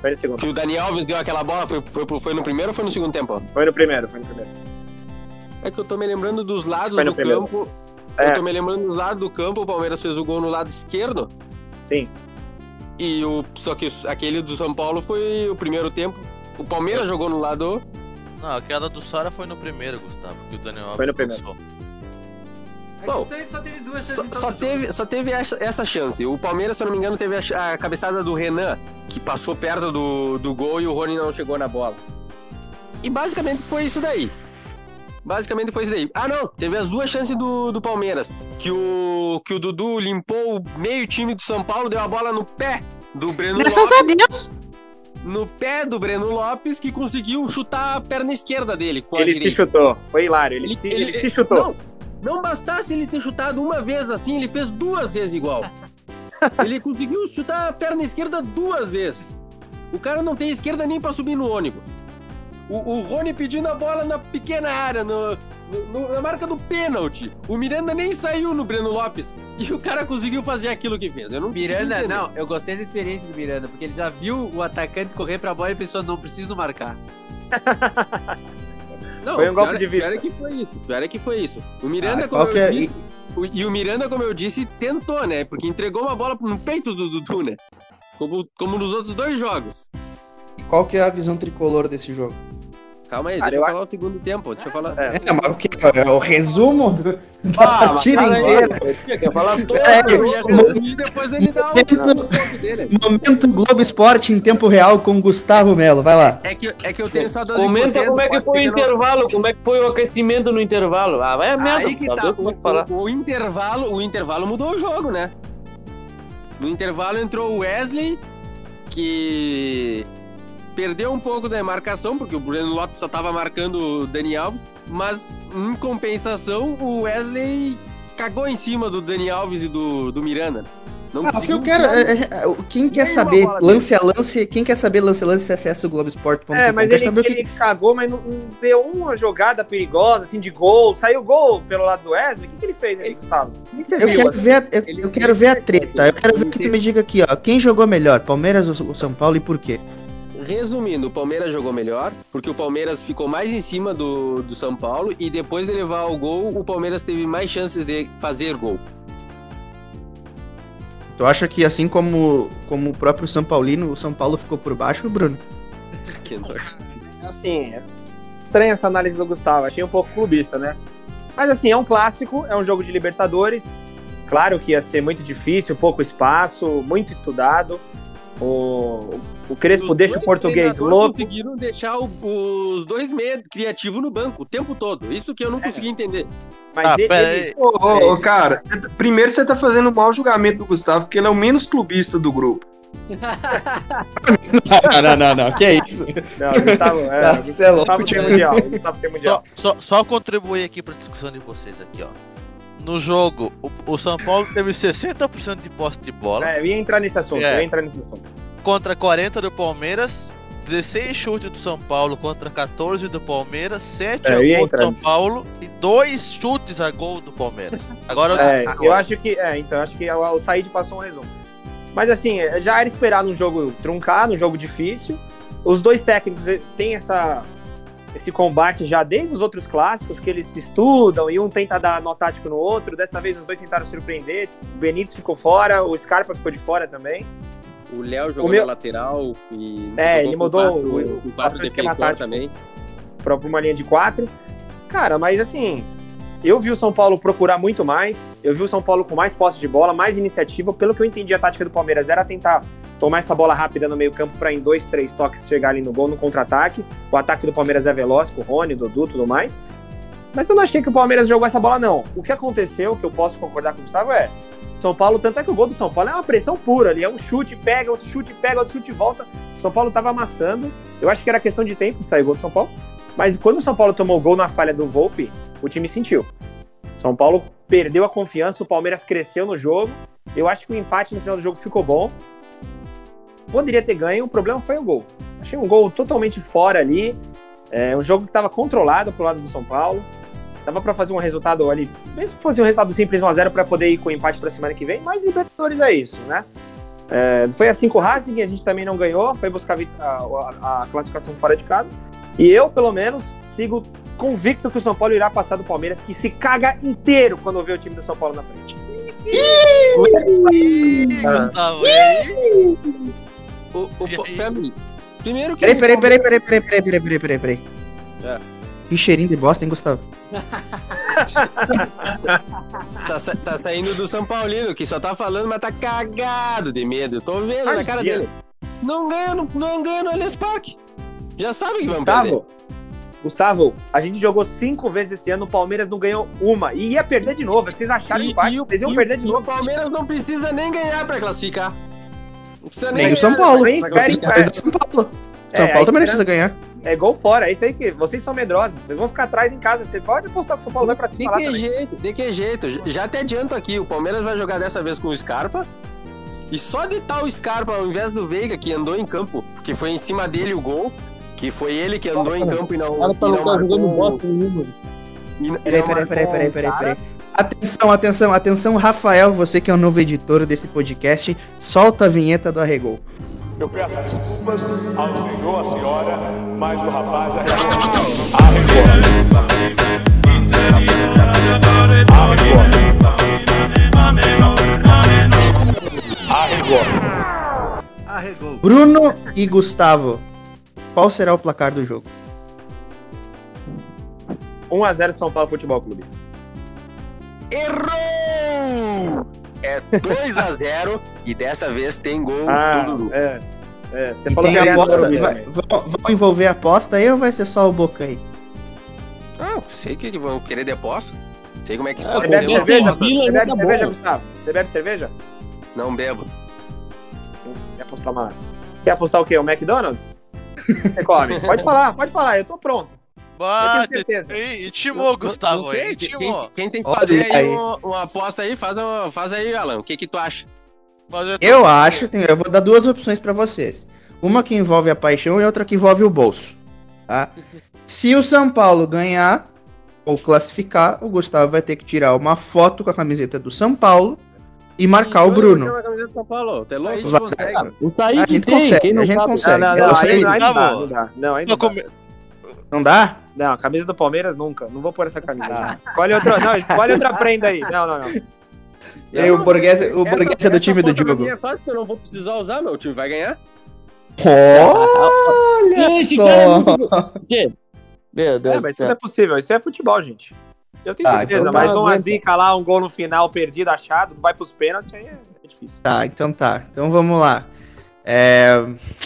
Foi no segundo. Que o Dani Alves deu aquela bola, foi, foi, foi no primeiro ou foi no segundo tempo? Foi no primeiro, foi no primeiro. É que eu tô me lembrando dos lados do primeiro. campo. É. Eu tô me lembrando dos lados do campo, o Palmeiras fez o gol no lado esquerdo. Sim. E o. Só que aquele do São Paulo foi o primeiro tempo. O Palmeiras jogou no lado. Não, aquela do Sara foi no primeiro, Gustavo, que o Daniel Alves Foi no primeiro. lançou. Bom, é que só teve duas chances Só, todo só jogo. teve, só teve essa, essa chance. O Palmeiras, se eu não me engano, teve a, a cabeçada do Renan, que passou perto do, do gol e o Rony não chegou na bola. E basicamente foi isso daí. Basicamente foi isso daí. Ah, não, teve as duas chances do, do Palmeiras. Que o, que o Dudu limpou o meio time do São Paulo, deu a bola no pé do Breno Graças Lopes. a Deus! No pé do Breno Lopes, que conseguiu chutar a perna esquerda dele Ele se chutou. Foi hilário. Ele, se, ele se chutou. Não, não bastasse ele ter chutado uma vez assim, ele fez duas vezes igual. ele conseguiu chutar a perna esquerda duas vezes. O cara não tem esquerda nem pra subir no ônibus. O, o Rony pedindo a bola na pequena área, no, no- na marca do pênalti. O Miranda nem saiu no Breno Lopes. E o cara conseguiu fazer aquilo que fez. Eu não Miranda, não, eu gostei da experiência do Miranda, porque ele já viu o atacante correr pra bola e pensou, não preciso marcar. Não, Foi um golpe pior- de vista. Pior é que foi isso. Pior é que foi isso. O Miranda, Ah, como eu é- disse, o- e o Miranda, como eu disse, tentou, né? Porque entregou uma bola no peito do Dudu, né? Como, como nos outros dois jogos. Qual que é a visão tricolor desse jogo? Calma aí, Cara, deixa eu eu falar o segundo tempo. Deixa eu falar. É. É, mas o que? É o resumo do- da Ah, partida inteira. Quer falar todo É? E depois ele dá o Momento- dele. Momento Globo Esporte em tempo real com Gustavo Melo. Vai lá. É que, é que eu tenho essa dose de Comenta como é que foi o ser não- intervalo, como é que foi o aquecimento no intervalo. Ah, vai a merda, Aí que tá tá. é falar. O, o intervalo, o intervalo mudou o jogo, né? No intervalo entrou o Wesley, que perdeu um pouco da marcação, porque o Breno Lopes só tava marcando o Dani Alves, mas em compensação o Wesley cagou em cima do Dani Alves e do, do Miranda. Não Ah, o que eu quero. é- é- é- quem quer saber lance a lance, quem quer saber lance a lance, acessa o Globoesporte.com. É, mas ele, saber o que- ele cagou, mas não, não deu uma jogada perigosa, assim, de gol. Saiu gol pelo lado do Wesley. O que, que ele fez aí, Gustavo? O que, que você Eu viu? quero assim? ver, a, eu, Ele- eu quero ver a treta. Eu quero ver que tu me diga aqui, ó. Quem jogou melhor, Palmeiras ou São Paulo e por quê? Resumindo, o Palmeiras jogou melhor, porque o Palmeiras ficou mais em cima do, do São Paulo e depois de levar o gol, o Palmeiras teve mais chances de fazer gol. Tu acha que assim como, como o próprio São Paulino, o São Paulo ficou por baixo, Bruno? Que nojo. Assim, é estranha essa análise do Gustavo. Achei um pouco clubista, né? Mas assim, é um clássico, é um jogo de Libertadores. Claro que ia ser muito difícil, pouco espaço, muito estudado. O, o Crespo Os deixa o português louco. conseguiram deixar o- os dois meia criativos no banco o tempo todo. Isso que eu não consegui entender. Mas Ah, ele- eles- aí. Ô, ô, ô, cara, cê tá- primeiro você tá fazendo um mau julgamento do Gustavo, porque ele é o menos clubista do grupo. não, não, não, não. Que é isso? Não, Gustavo, é, Tá, o cê é louco, Gustavo mundial. O Gustavo tem mundial. Só, só, só contribuir aqui pra discussão de vocês aqui, ó. No jogo, o, o São Paulo teve 60% de posse de bola É, eu ia entrar nesse assunto, É. eu ia entrar nesse assunto. Contra 40 do Palmeiras, 16 chutes do São Paulo contra 14 do Palmeiras, 7 É, a gol do São. Paulo e 2 chutes a gol do Palmeiras. Agora eu É, eu acho que. É, então, acho que o Said passou um resumo. Mas assim, já era esperado um jogo truncado, um jogo difícil. Os dois técnicos eh, têm essa, esse combate já desde os outros clássicos, que eles se estudam e um tenta dar nó tático no outro. Dessa vez os dois tentaram surpreender. O Benítez ficou fora, o Scarpa ficou de fora também. O Léo jogou O meu- na lateral e. É, ele mudou o- passou quatro o esquema tático. também. para uma linha de quatro. Cara, mas assim, eu vi o São Paulo procurar muito mais. Eu vi o São Paulo com mais posse de bola, mais iniciativa. Pelo que eu entendi, a tática do Palmeiras era tentar tomar essa bola rápida no meio-campo para em dois, três toques chegar ali no gol no contra-ataque. O ataque do Palmeiras é veloz, com o Rony, Dudu e tudo mais. Mas eu não achei que o Palmeiras jogou essa bola, não. O que aconteceu, que eu posso concordar com o Gustavo, é. São Paulo, tanto é que o gol do São Paulo é uma pressão pura ali. É um chute, pega, outro chute, pega, outro chute, volta. São Paulo tava amassando. Eu acho que era questão de tempo de sair gol do São Paulo. Mas quando o São Paulo tomou gol na falha do Volpe, o time sentiu. São Paulo perdeu a confiança, o Palmeiras cresceu no jogo. Eu acho que o empate no final do jogo ficou bom. Poderia ter ganho, o problema foi o gol. Achei um gol totalmente fora ali. É um jogo que estava controlado pro lado do São Paulo. Dava para fazer um resultado ali, mesmo que fosse um resultado simples 1x0 para poder ir com o empate para semana que vem, mas Libertadores é isso, né? É, foi assim com o Racing, a gente também não ganhou, foi buscar a, a, a classificação fora de casa. E eu, pelo menos, sigo convicto que o São Paulo irá passar do Palmeiras, que se caga inteiro quando vê o time do São Paulo na frente. Ih, Gustavo. Peraí, peraí, peraí, peraí, peraí, peraí, peraí, peraí, peraí. É. Que cheirinho de bosta, hein, Gustavo? Tá, sa- tá saindo do São Paulino, que só tá falando, mas tá cagado de medo. Eu tô vendo na cara Imagina. dele. Não ganha não ganha no Allianz Parque. Já sabe que vamos perder. Gustavo, Gustavo, a gente jogou cinco vezes esse ano, o Palmeiras não ganhou uma. E ia perder de novo. Vocês acharam E- empate, e o- vocês iam e o- perder de e novo. O Palmeiras não precisa nem ganhar pra classificar. Não precisa Nem o ganhar. São Paulo. Nem do São Paulo. São É, Paulo também não espera- precisa ganhar. É gol fora, é isso aí que vocês são medrosos. Vocês vão ficar atrás em casa. Você pode apostar que o São Paulo vai pra De cima lá que também. jeito, de que jeito? Já até adianto aqui, o Palmeiras vai jogar dessa vez com o Scarpa. E só de tal Scarpa ao invés do Veiga, que andou em campo, que foi em cima dele o gol, que foi ele que andou em campo e não, O cara e tá não tá jogando bosta nenhuma. Peraí, peraí, peraí, peraí, peraí, peraí. Atenção, atenção, atenção, Rafael, você que é o novo editor desse podcast, solta a vinheta do Arregou. Eu peço desculpas ao senhor, à senhora, mas o rapaz arregou. Arregou. Arregou. Bruno e Gustavo, qual será o placar do jogo? 1x0 São Paulo Futebol Clube. Errou! É 2x0 e dessa vez tem gol Ah, do Dudu. é. É, você E falou tem que ganha aposta, vai- vão, vão envolver aposta aí ou vai ser só o Boca aí? Ah, sei que que vão querer depósito. Sei como é que É, pode Você bebe cerveja? vila Você bebe cerveja. Gustavo? Você bebe cerveja? Não bebo. Quer apostar uma... Quer apostar o quê? O McDonald's? Você come? Pode falar, pode falar, eu tô pronto. Certeza. e- intimou, Gustavo, Não sei, aí, quem, quem tem que Olha fazer aí aí. uma, uma aposta aí, faz, uma- faz aí, Alan. O que que tu acha? Eu, acho, tem- eu vou dar duas opções pra vocês. Uma que envolve a paixão e outra que envolve o bolso. Tá? Se o São Paulo ganhar ou classificar, o Gustavo vai ter que tirar uma foto com a camiseta do São Paulo e marcar o Bruno. Tá louco? A gente Vai. consegue. A gente consegue, quem não não, não, não, não, não dá, Gustavo. não dá. Não, não Não, Não? Não, a camisa do Palmeiras nunca. Não vou pôr essa camisa. Escolhe outra, não, escolhe outra prenda aí. Não, não, não. E o Borghese, o Borghese é do time do Diogo. É fácil que eu não vou precisar usar, meu time vai ganhar. Olha Esse cara é só! muito-? É, Meu Deus do mas céu. tudo é possível. Isso é futebol, gente. Eu tenho Tá, certeza, então tá, mas uma aguenta. zica lá, um gol no final, perdido, achado, vai pros pênaltis, aí é é difícil. Tá, então tá. Então vamos lá. É,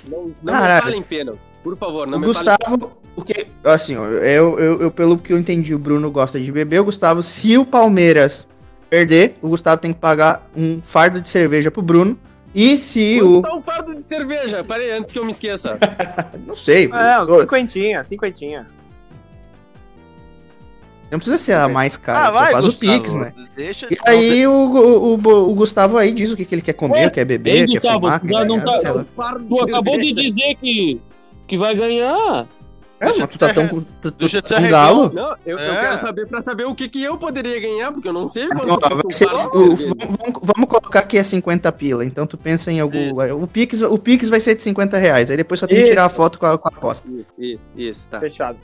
Não, não Caralho. me falem pênalti. Por favor, não o me falem Gustavo, o que, assim, eu, eu, eu, pelo que eu entendi, o Bruno gosta de beber. O Gustavo, se o Palmeiras perder, o Gustavo tem que pagar um fardo de cerveja pro Bruno. E se o. Quanto tá um fardo de cerveja? Peraí, antes que eu me esqueça. Não sei. É, o- uns cinquentinha, cinquentinha. não precisa ser a mais cara. Ah, vai, faz Gustavo. o Pix, né? Deixa E aí o, o, o, o Gustavo aí diz o que, que ele quer comer, Ué, quer beber, ei, quer Gustavo, fumar, quer ganhar, tá- Tu acabou de dizer que, que vai ganhar. É, Deixa mas tu tá eu tão tu, tu deixa eu tá arregar. galo? Não, eu, eu É. quero saber pra saber o que, que eu poderia ganhar, porque eu não sei quanto Não, um ser- o- vamos, vamos- colocar que é 50 pila. Então tu pensa em algum. O Pix, o Pix vai ser de 50 reais. Aí depois só tem que Isso. tirar a foto com a, com a aposta. Isso, isso, isso, tá. Fechado.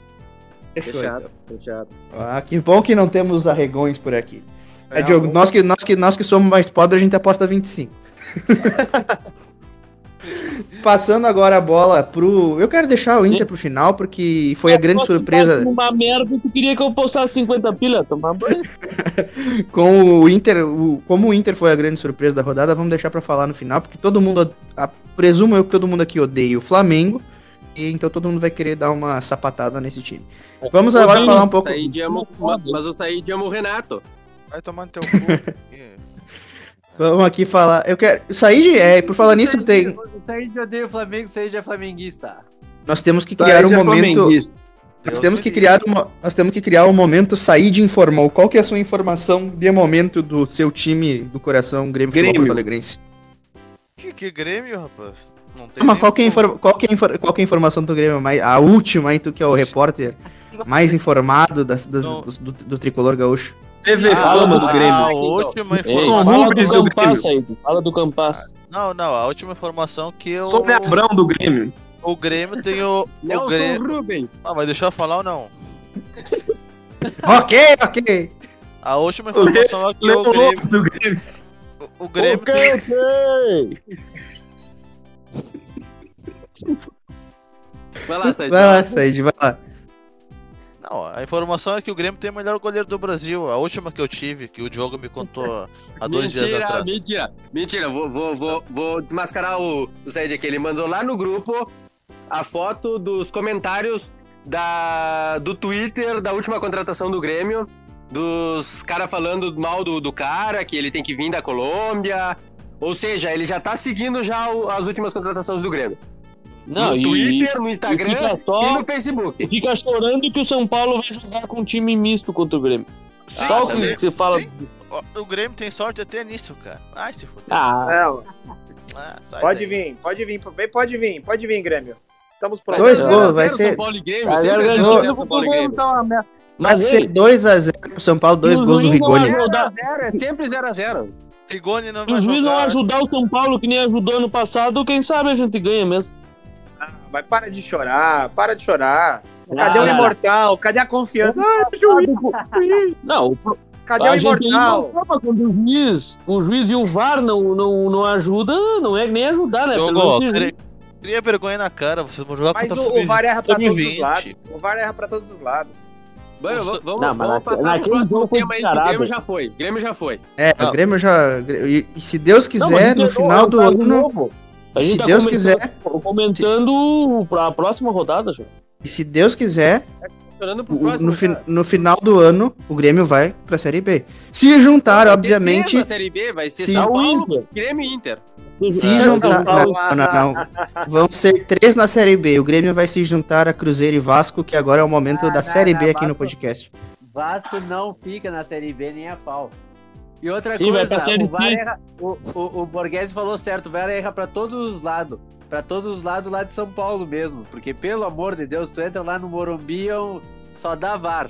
Fechou, Fechado, então. fechado. Ah, que bom que não temos arregões por aqui. É, É, Diogo, um- nós que, nós, que, nós que somos mais pobres, a gente aposta 25. Passando agora a bola pro. Eu quero deixar o Inter pro final, porque foi a grande Só que surpresa Uma merda, tu queria que eu postasse 50 pila, tomar banho. com o Inter. o- como o Inter foi a grande surpresa da rodada, vamos deixar pra falar no final, porque todo mundo. a- presumo eu que todo mundo aqui odeia o Flamengo. E então todo mundo vai querer dar uma sapatada nesse time. Vamos agora falar um pouco. Saí de amo, ma- mas eu saí de amo o Renato. Vai tomar no teu cu. Vamos aqui falar. Eu quero. Sair de. É, por falar nisso, tem. Sair de odeio o Flamengo, sair de é flamenguista. Nós temos que criar um Said é momento. flamenguista. Nós temos que criar uma, nós temos que criar um momento sair de informal. Qual que é a sua informação de momento do seu time do coração Grêmio, Futebol Grêmio. Porto Alegrense? Que, que Grêmio, rapaz? Não tem Ah, mas qual que, é qual, que é infor- qual que é a informação do Grêmio mais a última aí tu que é o repórter mais informado das, das- dos- do, do tricolor gaúcho? TV Ah, fama do A Grêmio. última Ei, São informação. fala rubros do Grêmio. aí, fala do Campas. Não, não, a última informação que eu. Sônia Abrão do Grêmio. O Grêmio tem o. o Nelson Grêmio... Rubens. Ah, mas deixa eu falar ou não? ok, ok. A última informação é que o Grêmio. Do Grêmio. O, o Grêmio Ok, tem. ok. Vai lá, Said. Vai lá, Said, vai lá. Não, a informação é que o Grêmio tem o melhor goleiro do Brasil. A última que eu tive, que o Diogo me contou há dois dias Mentira, atrás. mentira. Mentira, vou, vou, vou, vou desmascarar o, o Said aqui. Ele mandou lá no grupo a foto dos comentários da, do Twitter da última contratação do Grêmio. Dos caras falando mal do, do cara, que ele tem que vir da Colômbia. Ou seja, ele já tá seguindo já o- as últimas contratações do Grêmio. Não, no e, Twitter, no e Instagram fica e só no Facebook. e fica chorando que o São Paulo vai jogar com um time misto contra o Grêmio. Sim, só o que Grêmio- você fala. sim. o- Grêmio tem sorte até nisso, cara. Ai, se fuder. Ah, Não, Ah, pode daí. vir, pode vir, pode vir, pode vir, Grêmio. Estamos prontos. Dois gols, vai ser- São Paulo e Grêmio, a sempre é garantia zero a garantido zero, do São Paulo e Grêmio Grêmio. tá uma merda. Vai Mas ser ei, 2x0 pro São Paulo, dois E gols do Rigoni. é sempre 0x0. Rigoni não Se vai o juiz não ajudar o São Paulo que nem ajudou ano passado, quem sabe a gente ganha mesmo. Ah, Mas para de chorar, para de chorar. Cadê Ah, o não. imortal? Cadê a confiança? Ah, juiz, Não, o cadê a o gente imortal? não toma quando o juiz, o juiz e o VAR não, não, não ajuda, não é nem ajudar, né? Menos cria, cria vergonha na cara. Vocês vão jogar Mas contra o, o VAR erra pra todos os 2020. lados. O Var erra pra todos os lados. Mano, vamos, Não, vamos passar pro próximo tema aí, o. Grêmio já foi. Grêmio já foi. É, Não. o Grêmio já. E, se Deus Não, quiser, mas no final É um do caso ano. A gente Se tá Deus comentando, quiser. comentando pra próxima rodada já. E se Deus quiser, próximo. no, fi- cara. no final do ano, o Grêmio vai pra Série B. Se juntar, obviamente. três na Série B vai ser se São o Paulo, Inter. Grêmio e Inter. Se É, juntar. Não, não, não. Vão ser três na Série B. O Grêmio vai se juntar a Cruzeiro e Vasco, que agora é o momento Ah, da não, Série não, B aqui no Vasco- podcast. Vasco não fica na Série B nem a pau. E outra Sim, coisa, o VAR erra- O, o, o Borghese falou certo, o VAR erra pra todos os lados. Pra todos os lados lá de São Paulo mesmo. Porque, pelo amor de Deus, tu entra lá no Morumbi, é só dá VAR.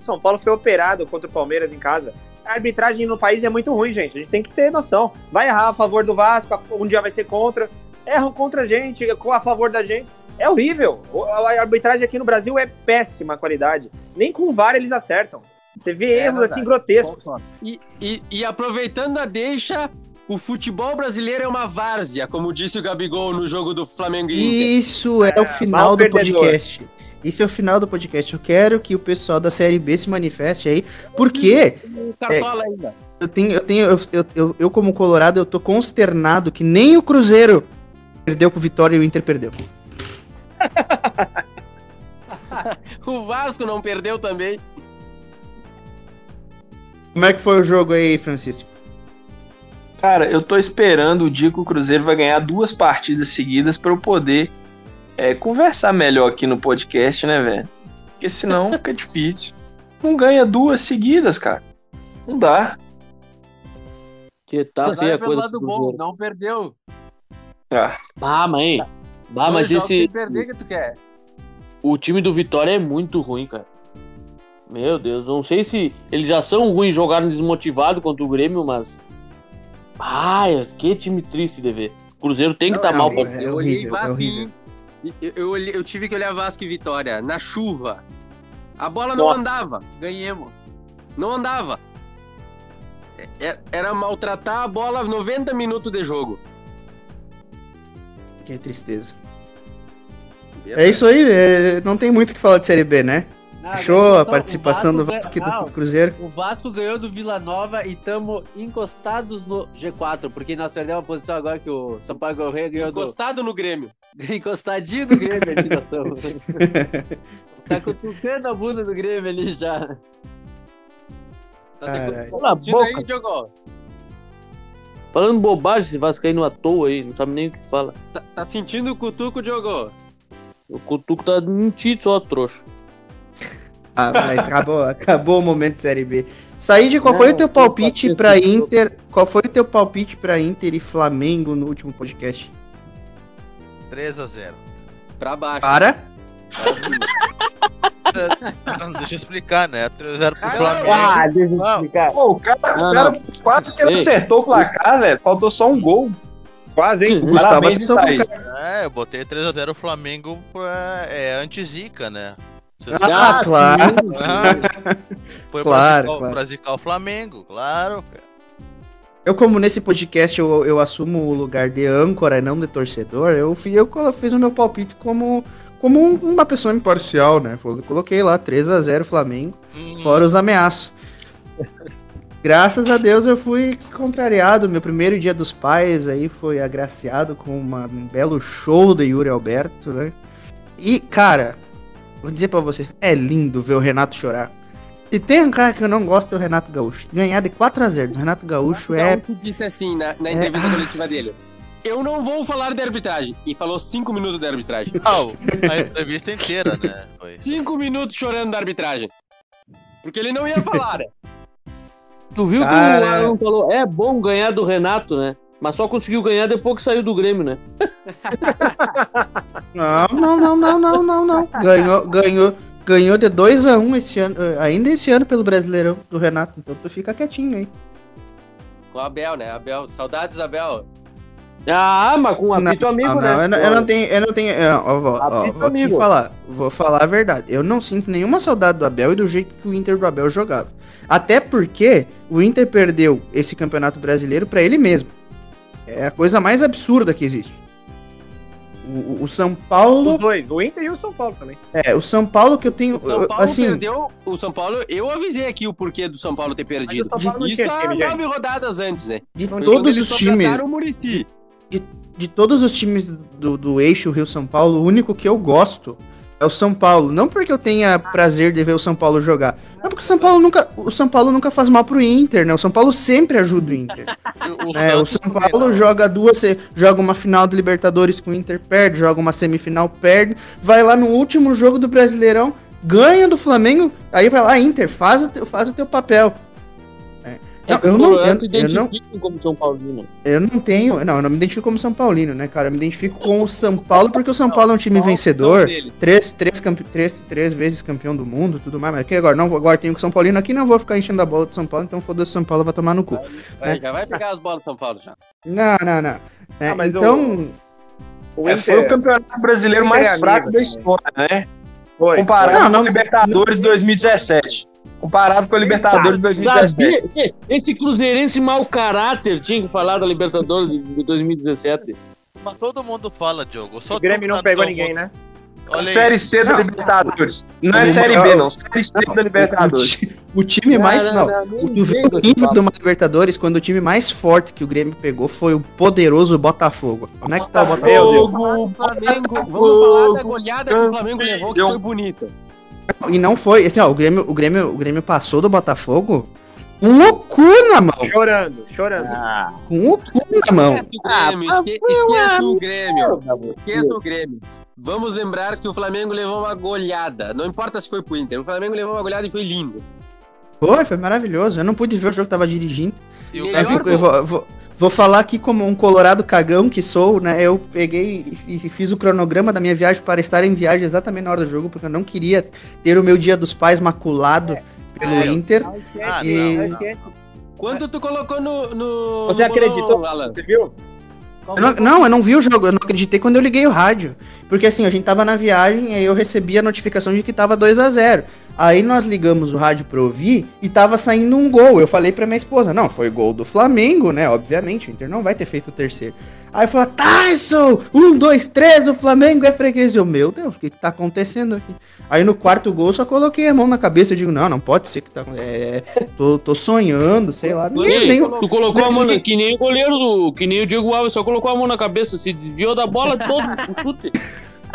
São Paulo foi operado contra o Palmeiras em casa. A arbitragem no país é muito ruim, gente. A gente tem que ter noção. Vai errar a favor do Vasco, um dia vai ser contra. Erram contra a gente, a favor da gente. É horrível. A arbitragem aqui no Brasil é péssima qualidade. Nem com o VAR eles acertam. Você vê É erros verdade. assim grotescos. E, e, e aproveitando a deixa, o futebol brasileiro é uma várzea, como disse o Gabigol no jogo do Flamengo e. Isso é, o final do perdedor. podcast. Isso é o final do podcast. Eu quero que o pessoal da Série B se manifeste aí, porque Cartola ainda. eu tenho, eu tenho, eu, eu, eu, eu como colorado, eu tô consternado que nem o Cruzeiro perdeu com o Vitória e o Inter perdeu. O Vasco não perdeu também. Como é que foi o jogo aí, Francisco? Cara, eu tô esperando o dia que o Cruzeiro vai ganhar duas partidas seguidas pra eu poder é, conversar melhor aqui no podcast, né, velho? Porque senão fica difícil. Não ganha duas seguidas, cara. Não dá. Que tá Mas feia a pelo coisa. lado do bom, não perdeu. Ah, Ah, mas, ah, mas esse, sem perder que tu quer. o time do Vitória é muito ruim, cara. Meu Deus, não sei se eles já são ruins, jogaram desmotivado contra o Grêmio, mas. Ai, que time triste de ver. O Cruzeiro tem que estar Não, mal é- é eu olhei é Vasco e- eu, eu, eu tive que olhar Vasco e Vitória na chuva. A bola não Nossa. andava. Ganhemos. Não andava. É- Era maltratar a bola 90 minutos de jogo. Que tristeza. É isso aí, é, não tem muito o que falar de Série B, né? Não, Fechou a participação o do ganha- Vasco e não, do Cruzeiro. O Vasco ganhou do Vila Nova e estamos encostados no G4, porque nós perdemos a posição agora que o Sampaio Correia ganhou do... Encostado no Grêmio. Encostadinho do Grêmio ali, nós estamos. Tá cutucando a bunda do Grêmio ali já. Tá boca. aí, Diogo. Falando bobagem esse Vascaíno à toa aí, não sabe nem o que fala. Tá, tá sentindo o cutuco, Diogo? O Cutuco tá mentindo só, trouxa. Ah, vai, acabou, acabou o momento de Série B. Saíde, qual foi o teu palpite pra Inter? Qual foi o teu palpite pra Inter e Flamengo no último podcast? 3x0. Pra baixo. Para. Deixa eu explicar, né? 3x0 pro Ah, Flamengo. deixa eu Não. explicar. Pô, o cara, o Não, cara quase que Ei. acertou o placar, velho. Faltou só um gol. Quase, hein? Gustavo Parabéns, acertou isso aí. o cara. É, eu botei 3x0 o Flamengo pra, é, anti-zica, né? Vocês Ah, claro. Ah, Foi Claro, pra, zicar, claro. zicar o Flamengo, claro. cara. Eu, como nesse podcast eu, eu assumo o lugar de âncora e não de torcedor, eu, fi- eu, fiz o meu palpite como, como um- uma pessoa imparcial, né? Eu coloquei lá 3x0 Flamengo, Hum, fora os ameaços. Graças a Deus eu fui contrariado. Meu primeiro dia dos pais aí foi agraciado com uma- um belo show de Yuri Alberto, né? E, cara, vou dizer pra você, é lindo ver o Renato chorar. Se tem um cara que eu não gosto é o Renato Gaúcho. Ganhar de 4x0 do Renato Gaúcho é. Gaúcho disse assim na, na entrevista coletiva dele. Eu não vou falar de arbitragem. E falou cinco minutos de arbitragem. Ah, a entrevista inteira, né? Foi. Cinco minutos chorando da arbitragem. Porque ele não ia falar, né? Tu viu que Cara. o Alan falou, é bom ganhar do Renato, né? Mas só conseguiu ganhar depois que saiu do Grêmio, né? Não, não, não, não, não, não, não. Ganhou, ganhou, ganhou de 2x1 esse ano, eh, ainda esse ano pelo Brasileirão do Renato. Então tu fica quietinho aí. Com o Abel, né? Abel, saudades, Abel. Ah, mas com um Não, amigo, não, né? não, eu, não, eu não tenho, eu não tenho, é, ó, vou, ó, Apito vou aqui amigo. falar, vou falar a verdade. Eu não sinto nenhuma saudade do Abel e do jeito que o Inter do Abel jogava. Até porque o Inter perdeu esse Campeonato Brasileiro pra ele mesmo. É a coisa mais absurda que existe. O, o- São Paulo, Os dois, o Inter e o São Paulo também. é, o São Paulo que eu tenho, O São eu- Paulo assim, perdeu. O São Paulo, eu avisei aqui o porquê do São Paulo ter perdido. Mas o São Paulo não Isso tinha há nove rodadas antes, né? de Foi quando todos os times, o Muricy. de todos os times do, do eixo Rio-São Paulo, o único que eu gosto é o São Paulo. Não porque eu tenha prazer de ver o São Paulo jogar, mas porque o São Paulo nunca, o São Paulo nunca faz mal pro Inter, né? O São Paulo sempre ajuda o Inter. O, É, o São Paulo não. joga duas, joga uma final do Libertadores com o Inter, perde, joga uma semifinal, perde, vai lá no último jogo do Brasileirão, ganha do Flamengo, aí vai lá, Inter, faz o teu, faz o teu papel. É Não, eu o não- eu- eu não- como São Paulino. Eu não tenho. Não, eu não me identifico como São Paulino, né, cara? Eu me identifico com o São Paulo, porque o São Paulo é um time vencedor. Três, três, campe... três, três vezes campeão do mundo tudo mais. Mas aqui agora, não vou, agora tenho com o São Paulino aqui, não vou ficar enchendo a bola do São Paulo, então foda-se São Paulo, vai tomar no cu. Vai, já vai pegar as bolas do São Paulo já. Não, não, não. É, Ah, mas então. O É, foi o campeonato brasileiro mais é fraco amigo da também. história, né? Foi. Comparado Não, com não- o Libertadores 2017. Comparado com o Libertadores 2017. Sabia? Esse cruzeirense mau caráter tinha que falar da Libertadores de de 2017. Mas todo mundo fala, Diogo. Só O Grêmio não que pegou não- ninguém, né? Olha. Série C da Não. Libertadores. Não é Não, Série não. B, não. Série C da Libertadores. O time mais. Não, vê vem o nível papo. de uma Libertadores quando o time mais forte que o Grêmio pegou foi o poderoso Botafogo. Onde é que tá o Botafogo? Meu Deus. Flamengo, vamos falar da goleada que o Flamengo levou, que foi bonita. E não foi. Assim, ó, o Grêmio, o Grêmio, o Grêmio passou do Botafogo com o cu na mão. Chorando, chorando. Com o cu na mão. Esquece o Grêmio, esque- esqueça o Grêmio. Esqueça o Grêmio. Vamos lembrar que o Flamengo levou uma goleada. Não importa se foi pro Inter, o Flamengo levou uma goleada e foi lindo. Foi, foi maravilhoso. Eu não pude ver o jogo que tava dirigindo. E o Melhor É, gol. eu vou, eu vou- vou falar aqui como um colorado cagão que sou, né? Eu peguei e fiz o cronograma da minha viagem para estar em viagem exatamente na hora do jogo, porque eu não queria ter o meu dia dos pais maculado pelo É, eu- Inter. Ah, E- não, não. Esquece. Quanto tu colocou no. no Você no bolão, acreditou? Alan? Você viu? Eu não, não, eu não vi o jogo, eu não acreditei quando eu liguei o rádio. Porque assim, a gente tava na viagem e aí eu recebi a notificação de que tava 2 a 0 Aí nós ligamos o rádio pra ouvir e tava saindo um gol. Eu falei pra minha esposa, não, foi gol do Flamengo, né? Obviamente, o Inter não vai ter feito o terceiro. Aí falou, Tyson, um, dois, três, o Flamengo é freguês. Eu, meu Deus, o que que tá acontecendo aqui? Aí no quarto gol eu só coloquei a mão na cabeça. Eu digo, não, não pode ser que tá. É, tô, tô sonhando, sei lá. Nem, Ei, nem, tu colocou a mão na, nem- que nem o goleiro, do, que nem o Diego Alves, só colocou a mão na cabeça, se desviou da bola todo o chute.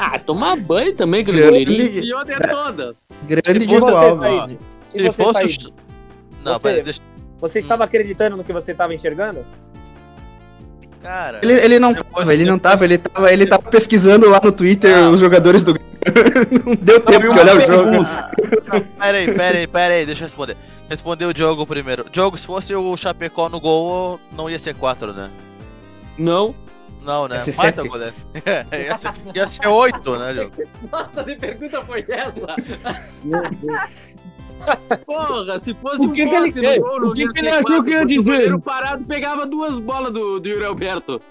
Ah, tomar banho também, aquele goleirinho. grande, Pior de todas. grande E Diego você, Alves. E Se você, fosse. Não, Você- pera, deixa... Você estava acreditando no que você estava enxergando? Cara, Ele, ele não depois- tava, ele não tava, ele tava, ele tava pesquisando lá no Twitter Não. os jogadores do Não deu tempo de olhar o jogo. Ah, pera aí, pera aí, pera aí, deixa eu responder. Responder o Diogo primeiro. Diogo, se fosse o Chapecó no gol, não ia ser 4, né? Não. Não, né? Ia ser Mata, sete. goleiro. ia, ser, ia ser 8, né, Diogo? Nossa, que pergunta foi essa? Porra, se fosse O que um que ele- poste no gol, não o que ia que ele achou que ia dizer? O goleiro parado pegava duas bolas do, do Yuri Alberto.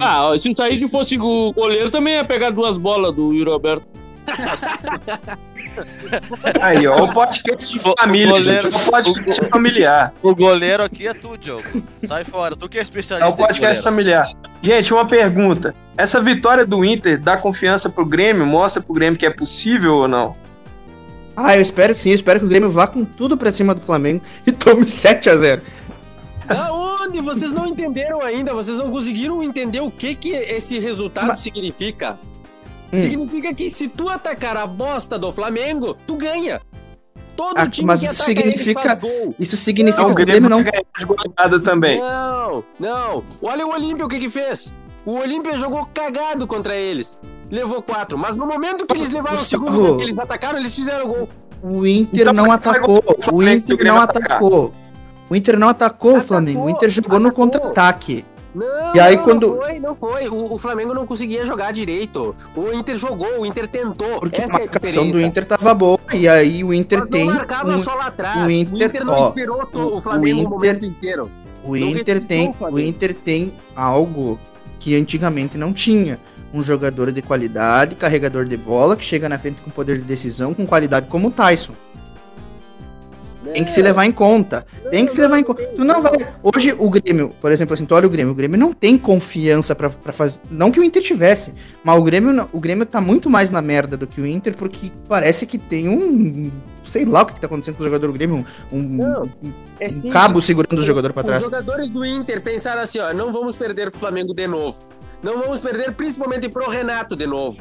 Ah, ó, se o Taíde fosse o goleiro, também ia pegar duas bolas do Yuri Alberto. Aí, ó, o podcast de O- o família, goleiro- gente, o podcast familiar. O goleiro aqui é tu, Diogo. Sai fora, tu que é É especialista o podcast familiar. Gente, uma pergunta. Essa vitória do Inter dá confiança pro Grêmio? Mostra pro Grêmio que é possível ou não? Ah, eu espero que sim, eu espero que o Grêmio vá com tudo pra cima do Flamengo e tome 7 a 0 Da onde? Vocês não entenderam ainda, vocês não conseguiram entender o que, que esse resultado Mas- significa. Hum. Significa que se tu atacar a bosta do Flamengo, tu ganha. Todo Ah, time mas que isso ataca eles significa- faz gol. Isso significa Então, o que o Grêmio não vai ganhar de goleada também. Não, não. Olha o Olímpia o que que fez. O Olímpia jogou cagado contra eles. Levou quatro. Mas no momento que eles levaram o segundo gol, que eles atacaram, eles fizeram gol. O Inter Então, não atacou. O Inter não atacou. O Inter não atacou o Flamengo. O Inter jogou no atacou. contra-ataque. Não, E aí, não, quando- não foi, não foi. O, o Flamengo não conseguia jogar direito. O Inter jogou, o Inter tentou. Porque Essa a é a marcação diferença. do Inter tava boa. E aí o Inter Mas tem. não marcava um- só lá atrás. o O Inter- Inter, não esperou to- o- o Flamengo o o Inter- momento inteiro. O Não Inter tem, o o. Inter tem algo que antigamente não tinha. Um jogador de qualidade, carregador de bola, que chega na frente com poder de decisão, com qualidade como o Tyson. Tem que se levar em conta. Tem que se levar em conta. Tu não vai. Hoje o Grêmio, por exemplo, assim, tu olha o Grêmio, o Grêmio não tem confiança pra, pra fazer. Não que o Inter tivesse, mas o Grêmio, o Grêmio tá muito mais na merda do que o Inter, porque parece que tem um. Sei lá o que, tá acontecendo com o jogador do Grêmio, um, um- Não, um É simples. cabo segurando o jogador pra Os trás. jogadores do Inter pensaram assim, ó, não vamos perder pro Flamengo de novo. Não vamos perder principalmente pro Renato de novo.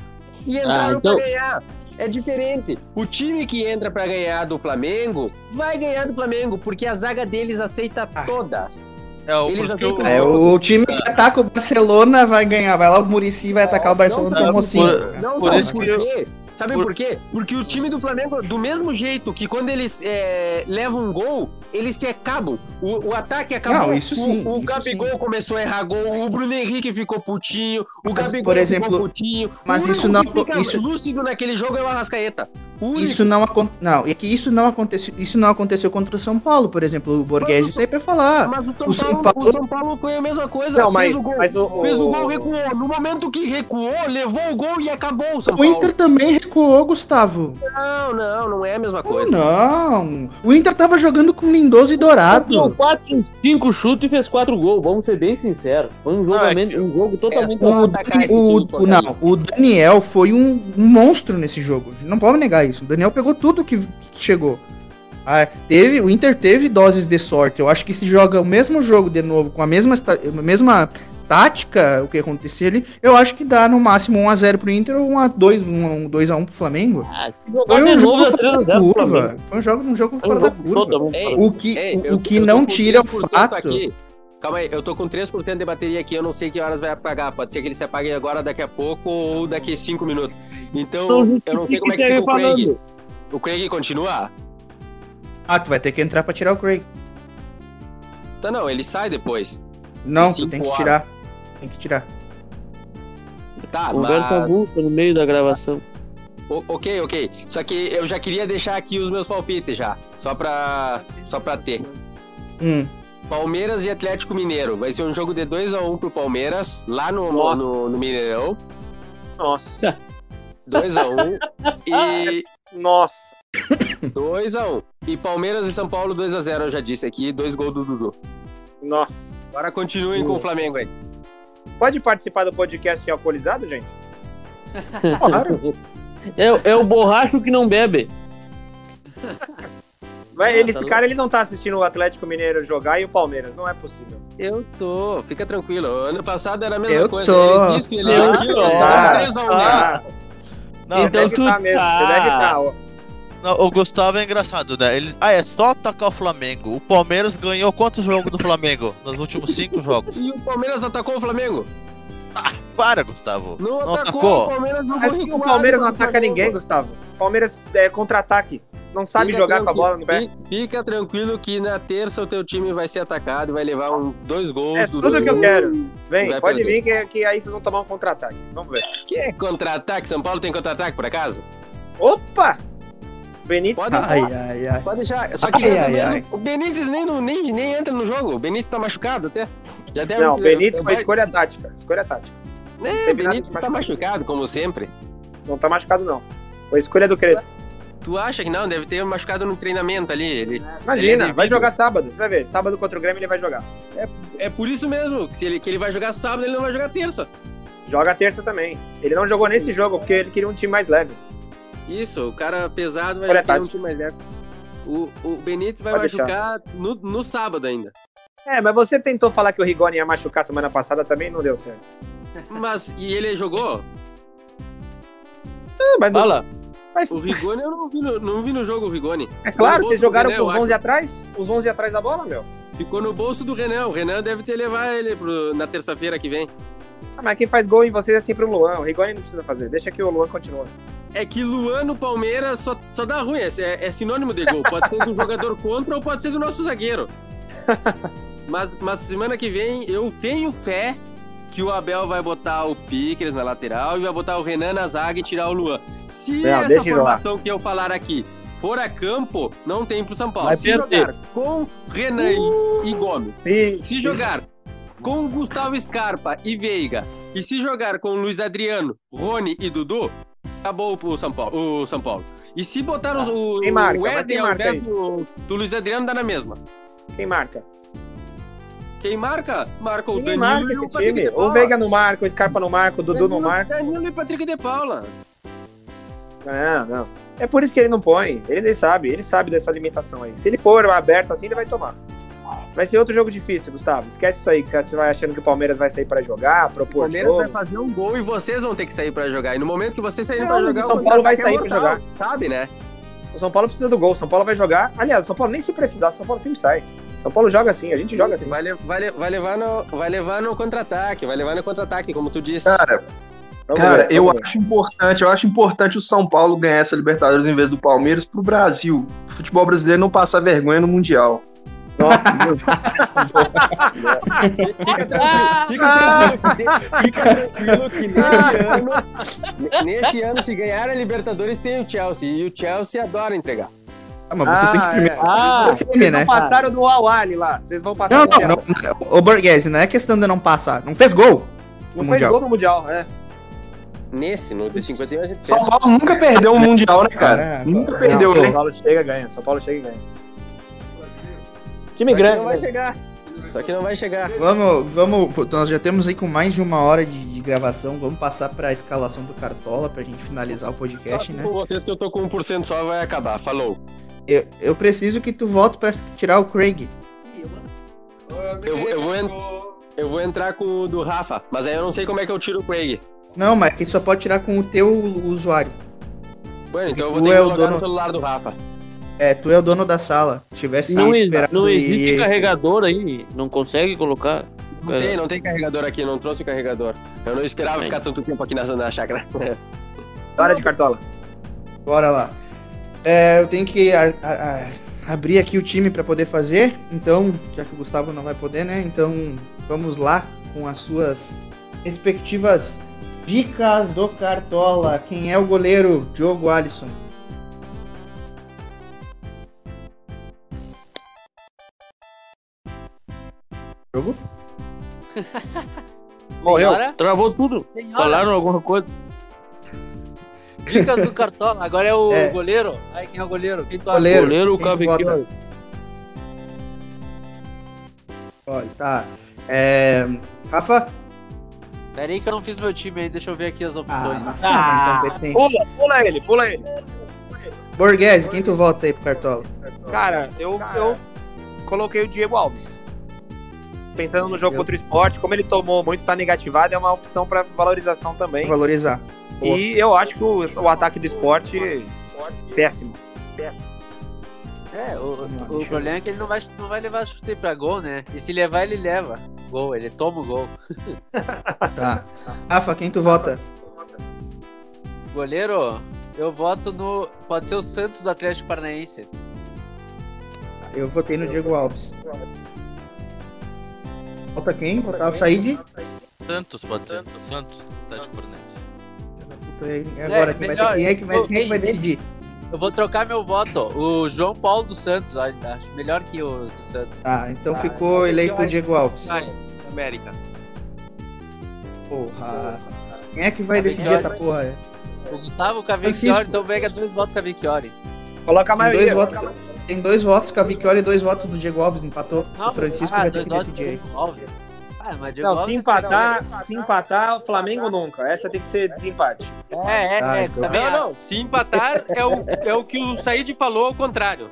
E entraram Ah, então- pra ganhar. É diferente. O time que entra pra ganhar do Flamengo vai ganhar do Flamengo, porque a zaga deles aceita todas. É o Eles aceitam- É, o time que ataca o Barcelona vai ganhar. Vai lá o Murici vai atacar o Barcelona não, como por- assim? Não, Por não, isso por que eu- quê? Sabe por- por quê? Porque o time do Flamengo, do mesmo jeito que quando eles é, levam um gol, eles se acabam. O, o ataque acabou. Não, isso sim, O, o Gabigol começou a errar gol, o Bruno Henrique ficou putinho, o Mas, Gabigol por exemplo, ficou putinho. mas isso não- fica isso- lúcido naquele jogo é o Arrascaeta. O único. Isso não aconteceu. Não, é que isso não aconteceu. Isso não aconteceu contra o São Paulo, por exemplo. O Borghese Mas o- sai pra falar. Mas o São, o São Paulo, Paulo- o São Paulo foi a mesma coisa. Não, mas, fez o gol. mas o, Fez o o- gol, recuou. No momento que recuou, levou o gol e acabou o São O Paulo. Inter também recuou, Gustavo. Não, não, não é a mesma coisa. não. O Inter tava jogando com Lindoso e Deu Dourado. 4, 5 chutes e fez 4 gols, vamos ser bem sinceros. Foi um, é jogamento, um jogo totalmente. só O, o- time, o- não, o Daniel foi um, um monstro nesse jogo. Não pode negar isso. O Daniel pegou tudo que, que chegou. Ah, teve, o Inter teve doses de sorte. Eu acho que se joga o mesmo jogo de novo, com a mesma, a mesma tática, o que acontecer ali, eu acho que dá no máximo 1x0 pro Inter ou 1x2, um 2x1 pro Flamengo. Ah, Foi um jogo é fora 3 a da 0 pro curva. Foi um jogo, um jogo fora da curva. Ei, O que, Ei, o, eu- o que não tira o 3% fato. Aqui. Calma aí, eu tô com 3% de bateria aqui, eu não sei que horas vai apagar. Pode ser que ele se apague agora, daqui a pouco, ou daqui 5 minutos. Então, eu não sei como é que fica o Craig. O Craig continua? Ah, tu vai ter que entrar pra tirar o Craig. Tá, não, ele sai depois. Não, tu tem que horas. tirar. Tem que tirar. Tá, Conversa mas... avulsa no meio da gravação. O- ok, ok. Só que eu já queria deixar aqui os meus palpites já. Só pra, só pra ter. Hum. Palmeiras e Atlético Mineiro. Vai ser um jogo de 2x1 pro Palmeiras, lá no, Nossa. no, no Mineirão. Nossa. 2x1. e Nossa. 2x1. E Palmeiras e São Paulo 2x0, eu já disse aqui. Dois gols do Dudu. Nossa. Agora continuem com o Flamengo aí. Pode participar do podcast alcoolizado, gente? Claro. É, é o borracho que não bebe. Vai, Ah, ele, tá esse cara ele não tá assistindo o Atlético Mineiro jogar e o Palmeiras. Não é possível. Eu tô, fica tranquilo. Ano passado era a mesma Eu coisa. tô. Ele disse, ele Ah, 3x1 ah. neles. Não, Você Então deve tu estar mesmo. Você tá. deve estar. ó. Não, o Gustavo é engraçado, né? Ele... Ah, é só atacar o Flamengo. O Palmeiras ganhou quantos jogos do Flamengo nos últimos cinco jogos? E o Palmeiras atacou o Flamengo? Para, Gustavo. Não, Não atacou, atacou? o Palmeiras jogou Mas o Palmeiras não ataca ninguém, Gustavo. O Palmeiras é contra-ataque. Não sabe Fica jogar com a tranquilo, bola no pé. fi- Fica tranquilo que na terça o teu time vai ser atacado e vai levar um, dois gols. É do- tudo que eu quero. Vem, pode perder. vir que, que aí vocês vão tomar um contra-ataque. Vamos ver. Que é contra-ataque? São Paulo tem contra-ataque, por acaso? Opa! Benítez. Pode Ai, ai, ai. Pode deixar. Só que Ai, ai, ai. o Benítez nem, no- nem, nem entra no jogo. O Benítez tá machucado até. Já deve, Não, Benítez foi escolha tática. Escolha tática. É, nada Benítez tá machucado, como sempre. Não tá machucado, não. Foi escolha do Crespo. Tu acha que não? Deve ter machucado no treinamento ali. Ele, Imagina, ele é vai jogar sábado. Você vai ver. Sábado contra o Grêmio ele vai jogar. É por isso mesmo, que, se ele, que ele vai jogar sábado, ele não vai jogar terça. Joga terça também. Ele não jogou nesse jogo porque ele queria um time mais leve. Isso, o cara pesado vai ter um time mais leve. O, o Benítez vai Pode machucar no, no sábado ainda. É, mas você tentou falar que o Rigoni ia machucar semana passada também não deu certo. Mas, e ele jogou? Ah, mas não- Fala. Mas- O Rigoni, eu não vi no, não vi no jogo o Rigoni. é claro, vocês jogaram Renan, com os eu 11 atrás? Os 11 atrás da bola, meu? Ficou no bolso do Renan. O Renan deve ter levado ele pro- na terça-feira que vem. Ah, mas quem faz gol em vocês é sempre o Luan. O Rigoni não precisa fazer. Deixa que o Luan continue. É que Luan no Palmeiras só, só dá ruim, é, é sinônimo de gol. Pode ser do jogador contra ou pode ser do nosso zagueiro. Mas, mas semana que vem eu tenho fé que o Abel vai botar o Pickers na lateral e vai botar o Renan na zaga e tirar o Luan. Se Não, essa formação que eu falar aqui for a campo, não tem pro São Paulo. Vai Se perder. jogar com Renan e- e Gomes, Sim. se jogar com Gustavo Scarpa e Veiga, e se jogar com Luiz Adriano, Rony e Dudu, acabou o São Paulo. O São Paulo. E se botar os- o, marca? o Mas Wesley ao invés do, do Luiz Adriano, dá na mesma. Quem marca? Quem marca? Marca o Ninguém Danilo marca e o esse time. O Paula. Veiga não marca, o Scarpa não marca, o Dudu não Danilo- marca. Danilo e Patrick de Paula. Não, não. É por isso que ele não põe. Ele nem sabe, ele sabe dessa limitação aí. Se ele for aberto assim, ele vai tomar. Vai ser outro jogo difícil, Gustavo. Esquece isso aí, que você vai achando que o Palmeiras vai sair pra jogar, O propor Palmeiras vai jogo. fazer um gol e vocês vão ter que sair pra jogar. E no momento que vocês saírem Não, pra mas jogar, o São Paulo vai sair pra mortal, Sabe, né? O São Paulo precisa do gol, o São Paulo vai jogar. Aliás, o São Paulo nem se precisar, o São Paulo sempre sai. São Paulo joga assim, a gente joga assim. Vai, vai, vai levar no, vai levar no contra-ataque, vai levar no contra-ataque, como tu disse. Cara, Vamos cara, ver, eu ver. acho importante, eu acho importante o São Paulo ganhar essa Libertadores em vez do Palmeiras pro Brasil. O futebol brasileiro não passar vergonha no Mundial. Nossa, Fica tranquilo, fica tranquilo, fica tranquilo que nesse ano, nesse ano, se ganhar a Libertadores, tem o Chelsea. E o Chelsea adora entregar. Ah, mas vocês têm que Ah, primeiro. é. Ah, Você Vocês né? não passaram do Awali lá. Vocês vão passar Não, do não, não. Ô, Borghese, não é questão de não passar. Não fez gol. Não fez Mundial. gol no Mundial, é. Nesse, no de 51, a gente São. Paulo nunca perdeu um Mundial, né, cara? É, nunca não, perdeu, São né? Paulo chega e ganha. São Paulo chega e ganha. Time Só que grande. não vai né? chegar. Só que não vai chegar. Vamos, vamos. Nós já temos aí com mais de uma hora de, de gravação. Vamos passar pra escalação do Cartola pra gente finalizar o podcast, né? Com vocês que eu tô com 1% só, vai acabar. Falou. Eu, eu preciso que tu volte pra tirar o Craig. Eu, vou- eu, vou en- eu vou entrar com o do Rafa, mas aí eu não sei como é que eu tiro o Craig. Não, mas que só pode tirar com o teu usuário. Bueno, então eu vou Tu ter é que o colocar dono- no celular do Rafa. É, tu é o dono da sala. Tivesse Não, não e- existe carregador aí, não consegue colocar. Não tem, não tem carregador aqui, não trouxe o carregador. Eu não esperava Bem. ficar tanto tempo aqui na, na chácara. Hora de cartola. Bora lá. É, eu tenho que a- a- a- abrir aqui o time pra poder fazer. Então, já que o Gustavo não vai poder, né? Então, vamos lá com as suas respectivas dicas do Cartola. Quem é o goleiro? Diogo Alisson. Jogo? Morreu. Travou tudo. senhora, Falaram alguma coisa. Dicas do Cartola. Agora é o É. goleiro. Aí quem é o goleiro? Quem tu acha? Goleiro. Goleiro, o Cavicchioli. Olha, tá. É, Rafa? Pera aí que eu não fiz meu time aí, deixa eu ver aqui as opções. Ah, incompetência. Pula, pula ele, pula ele. Borghese, quem tu vota aí pro Cartola? Cara, eu, eu coloquei o Diego Alves. Pensando no jogo contra o esporte, como ele tomou muito, tá negativado, é uma opção pra valorização também. Pra E eu acho que o, o ataque do esporte péssimo. É, o, o eu problema é que ele não vai, não vai levar chute pra gol, né? E se levar, ele leva. Gol, ele toma o gol. Tá. Rafa, quem tu vota? Goleiro, eu voto no. Pode ser o Santos do Atlético Paranaense. Eu votei no Diego Alves. Vota quem? Votar o Said? Santos, pode ser. Santos, Atlético Paranaense. E agora, quem, vai, melhor. ter- quem é que vai, quem é que vai decidir? Eu vou trocar meu voto. O João Paulo dos Santos, acho melhor que o do Santos. Tá, então Ah, ficou então eleito o vai- Diego Alves. Vai, América. Porra. Quem é que vai decidir essa porra? aí? O Gustavo Cavicchioli, Francisco. então pega dois votos Cavicchioli. Coloca a Tem dois, maioria. votos, tem dois votos, Cavicchioli e dois votos do Diego Alves, empatou. Não, o Francisco ah, vai ter que decidir aí. Alves. Ah, mas Não, se é empatar, se empatar, o Flamengo nunca. Essa tem que ser desempate. É, é, Ah, é. então. Também Não, não. Se empatar, é o, é o que o Said falou ao contrário.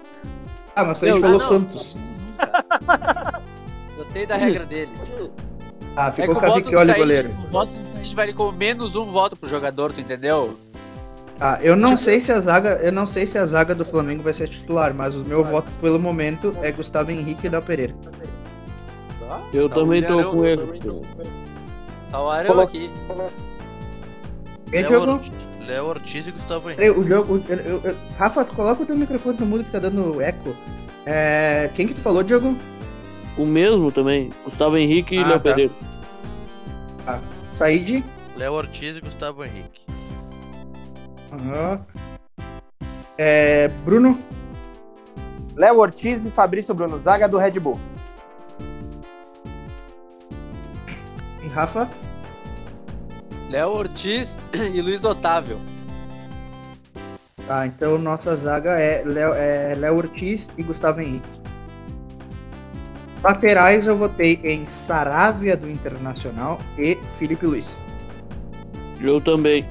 Ah, mas gente Não, falou não. Santos. Gostei da regra dele. Ah, É que ficou o voto do Cavicchioli, Said, goleiro. o voto do Said vale como menos um voto pro jogador, tu entendeu? Ah, eu não sei se a zaga, eu não sei se a zaga do Flamengo vai ser titular, mas o meu voto pelo momento é Gustavo Henrique e Léo Pereira. Eu Tá também tô humilhando, com ele. Tá o Arão aqui. Quem Léo jogou? Ortiz, Léo Ortiz e Gustavo Henrique. Peraí, o jogo. eu- eu- eu- Rafa, coloca o teu microfone no mudo que tá dando eco. É, quem que tu falou, Diogo? O mesmo também. Gustavo Henrique e Ah, Léo tá. Pereira. Said. Léo Ortiz e Gustavo Henrique. Aham. É, Bruno. Léo Ortiz e Fabrício Bruno Zaga do Red Bull. Rafa. Léo Ortiz e Luiz Otávio. Tá, então nossa zaga é Léo é Léo Ortiz e Gustavo Henrique. Laterais eu votei em Saravia do Internacional e Felipe Luiz. Eu também.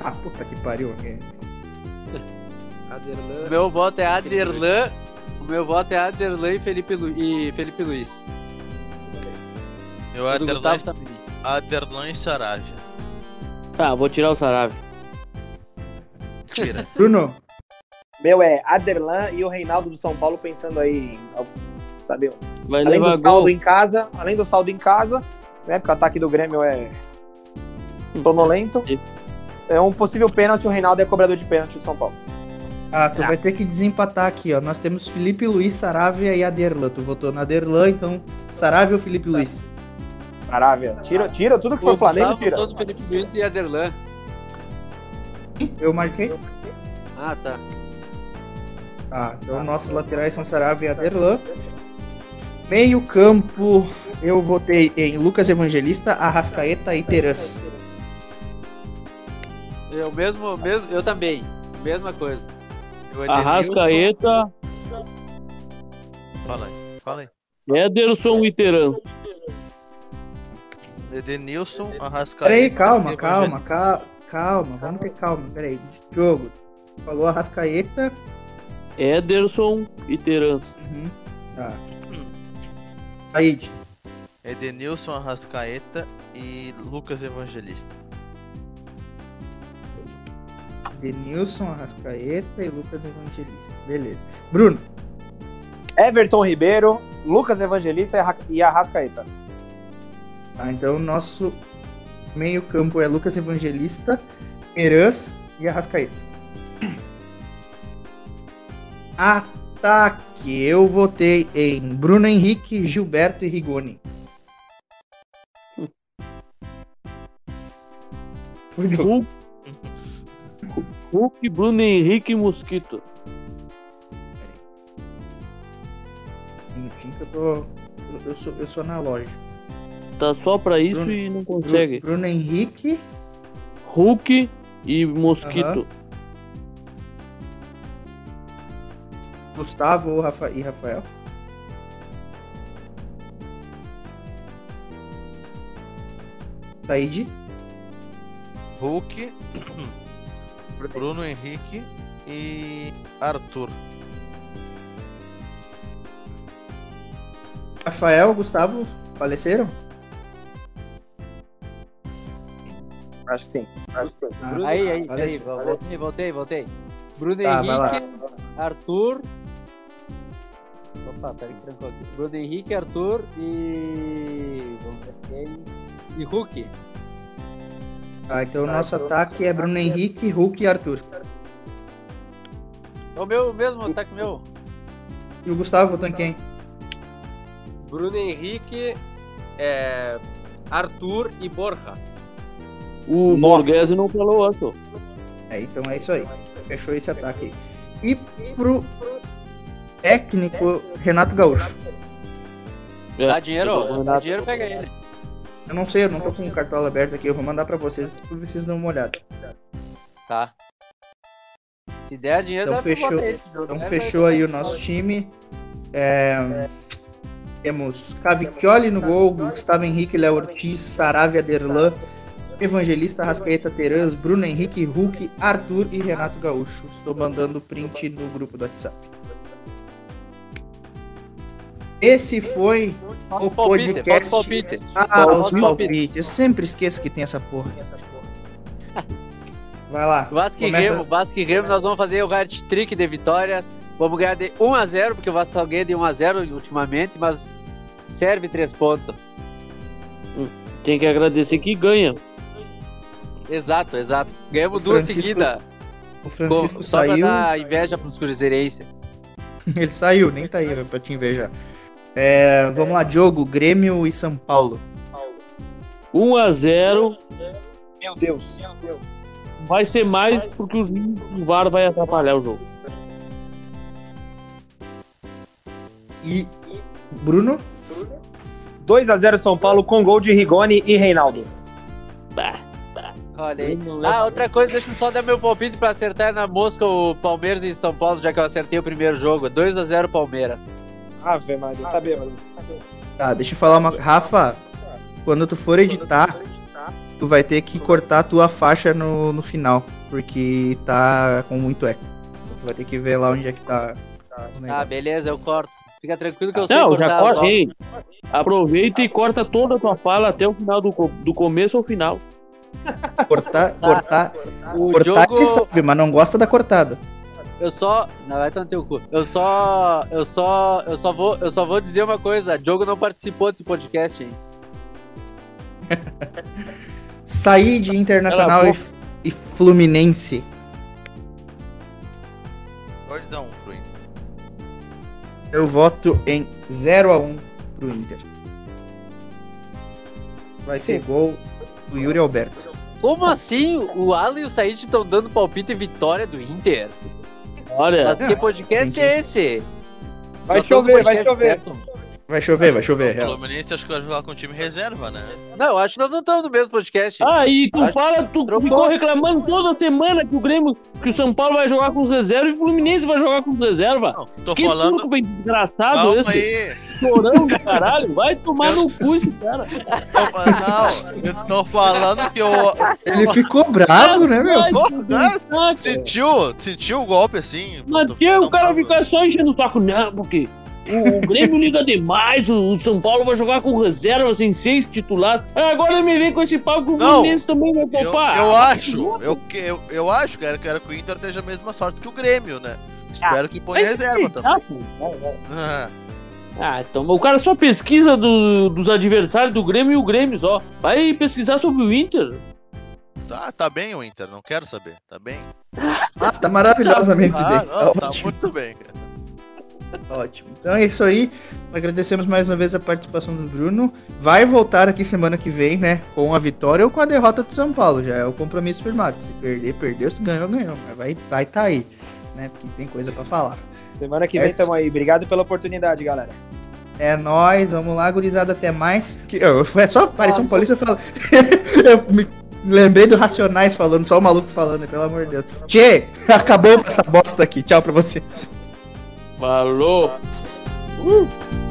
Ah, puta que pariu. é. O meu voto é Aderlan. O meu voto é Aderlan e Felipe, Lu... e Felipe Luiz. Eu O Aderlan, Gustavo também. Aderlan e Saravia. Tá, vou tirar o Sarave. Tira. Bruno. Meu é Aderlan e o Reinaldo do São Paulo pensando aí, em, sabe, Vai além do saldo gol. em casa, além do saldo em casa, né, porque o ataque do Grêmio é sonolento. É um possível pênalti, o Reinaldo é cobrador de pênalti do São Paulo. Ah, tu vai ter que desempatar aqui, ó. Nós temos Felipe Luiz, Saravia e Aderlan. Tu votou no Aderlan, então Saravia ou Felipe Luiz? Saravia. Tira, tira tudo que for O Flamengo, tira. no Felipe Luiz e Aderlan. Eu marquei? Ah, tá. Ah, então nossos laterais são Saravia e Aderlan. Meio campo, eu votei em Lucas Evangelista, Arrascaeta e Teras. Eu mesmo, mesmo, eu também. Mesma coisa. Arrascaeta, Fala aí, fala aí. Ederson e Teran. Edenilson, Arrascaeta. Peraí, calma, calma, calma, calma, vamos ter calma, peraí. Jogo, falou Arrascaeta. Ederson e Teran. Uhum, tá. Said, Edenilson, Arrascaeta e Lucas Evangelista. Denilson, Arrascaeta e Lucas Evangelista. Beleza. Bruno, Everton Ribeiro, Lucas Evangelista e Arrascaeta. Tá, então nosso meio campo é Lucas Evangelista, Heranz e Arrascaeta. Ataque, eu votei em Bruno Henrique, Gilberto e Rigoni. Foi. Hulk, Hulk, Bruno Henrique e Mosquito. Um minutinho que eu tô. Eu sou, eu sou analógico. Tá só pra isso Bruno- e não consegue. Bruno Henrique, Hulk e Mosquito. Gustavo ou Rafa- e Rafael. Said, Hulk, Bruno Henrique e Arthur. Rafael, Gustavo, faleceram? Acho que sim. Acho que sim. Ah, Aí, aí, aí, falece- voltei, voltei, voltei. Bruno Tá. Henrique, Arthur. Opa, peraí que trancou aqui. Bruno Henrique, Arthur e. Vamos ver quem. E Hulk. Tá, então o nosso ataque é Bruno Henrique, Hulk e Arthur. É o meu mesmo ataque meu. E o Gustavo votou em quem? Bruno Henrique, é, Arthur e Borja. O Nossa. Borghese não falou antes. É, então é isso aí. Fechou esse ataque aí. E pro técnico Renato Gaúcho. Dá dinheiro? Dá dinheiro, pega ele. Eu não sei, eu não tô com o cartola aberto aqui, eu vou mandar pra vocês pra vocês dão uma olhada. Tá. Se der dinheiro, Então dá pra fechou, então É, fechou aí o nosso time. É, temos Cavicchioli no gol, Gustavo Henrique, Léo Ortiz, Saravia Derlan, Evangelista Rascaeta Terãs, Bruno Henrique, Hulk, Arthur e Renato Gaúcho. Estou mandando print no grupo do WhatsApp. Esse foi o palpite, podcast. palpite. Ah, os palpite. palpites. Eu sempre esqueço que tem essa porra. Vai lá. Vasco e Remo, Vasco e Remo, nós vamos fazer o hat trick de vitórias. Vamos ganhar de 1x0, porque o Vasco só ganha de 1x0 ultimamente, mas serve 3 pontos. Tem que agradecer que ganha. Exato, exato. Ganhamos O duas seguidas. O Francisco Com- Só pra saiu. dar inveja pros cruzeirenses. Ele saiu, nem tá aí né, pra te invejar. É, vamos lá, Diogo, Grêmio e São Paulo. 1x0. Meu Deus. Meu Deus. Vai ser mais porque o juiz do VAR vai atrapalhar o jogo. E Bruno? 2x0 São Paulo com gol de Rigoni e Reinaldo. Olha aí. Ah, outra coisa, deixa eu só dar meu palpite pra acertar na mosca o Palmeiras e São Paulo, já que eu acertei o primeiro jogo. 2x0 Palmeiras. Ave Maria, tá bêbado. Tá, deixa eu falar uma. Rafa, quando tu for editar, tu vai ter que cortar a tua faixa no, no final. Porque tá com muito eco. Tu vai ter que ver lá onde é que tá. tá Ah, beleza, eu corto. Fica tranquilo que eu sei Não, cortar já os corta. áudios. Ei, aproveita e corta toda a tua fala até o final do, do começo ao final. Cortar, cortar. O cortar jogo- ele sabe, mas não gosta da cortada. Eu só. Não, vai tomar teu cu. Eu só. Eu só. Eu só vou. Eu só vou dizer uma coisa. Diogo não participou desse podcast, hein? Sair de Internacional a e, e Fluminense. Pode dar um pro Inter. Eu voto em 0x1 pro Inter. Vai ser gol do Yuri Alberto. Como assim? O Alan e o Said estão dando palpite e vitória do Inter? Olha. Mas que podcast é esse? Vai chover, vai chover. certo? Vai chover, vai chover, O. Fluminense acho que vai jogar com o time reserva, né? Não, eu acho que nós não estamos no mesmo podcast. Ah, e tu Acho- fala, tu Trocou. ficou reclamando toda semana que o Grêmio, que o São Paulo vai jogar com os reservas e o Fluminense vai jogar com os reservas. Tô que falando. turco bem desgraçado Calma esse. aí. Chorão do caralho. Vai tomar no cu esse cara. Não, eu tô falando que o. Ele ficou bravo, né, meu? Pô, cara. Sentiu, sentiu o golpe assim. Mas Tô- que o cara bravo. fica só enchendo o saco, não, porque o, o Grêmio liga demais, o, o São Paulo vai jogar com reservas em seis titulares. Ah, Agora ele me vem com esse pau que o Não, Fluminense também vai Eu, poupar. eu Ah, acho, eu, que- eu, eu acho, cara, quero que o Inter tenha a mesma sorte que o Grêmio, né? Espero que ponha vai reserva se também. ferrar, pô. Ah, Ah, então o cara só pesquisa do- dos adversários do Grêmio e o Grêmio só. Vai pesquisar sobre o Inter. Tá, tá bem o Inter, não quero saber. Tá bem? Ah, tá maravilhosamente Ah, bem. não, tá ótimo, muito bem, cara. ótimo. Então é isso aí. Agradecemos mais uma vez a participação do Bruno. Vai voltar aqui semana que vem, né? Com a vitória ou com a derrota do São Paulo. Já é o compromisso firmado. Se perder, perdeu. Se ganhou, ganhou. Mas vai estar vai tá aí, né? Porque tem coisa pra falar. Semana que vem tamo aí. Obrigado pela oportunidade, galera. É nóis, vamos lá, gurizada, até mais. Que, eu, é só aparecer um paulista eu falo. eu me lembrei do Racionais falando, só o maluco falando, pelo amor de Deus. Tchê, acabou essa bosta aqui. Tchau pra vocês. Falou. Uh.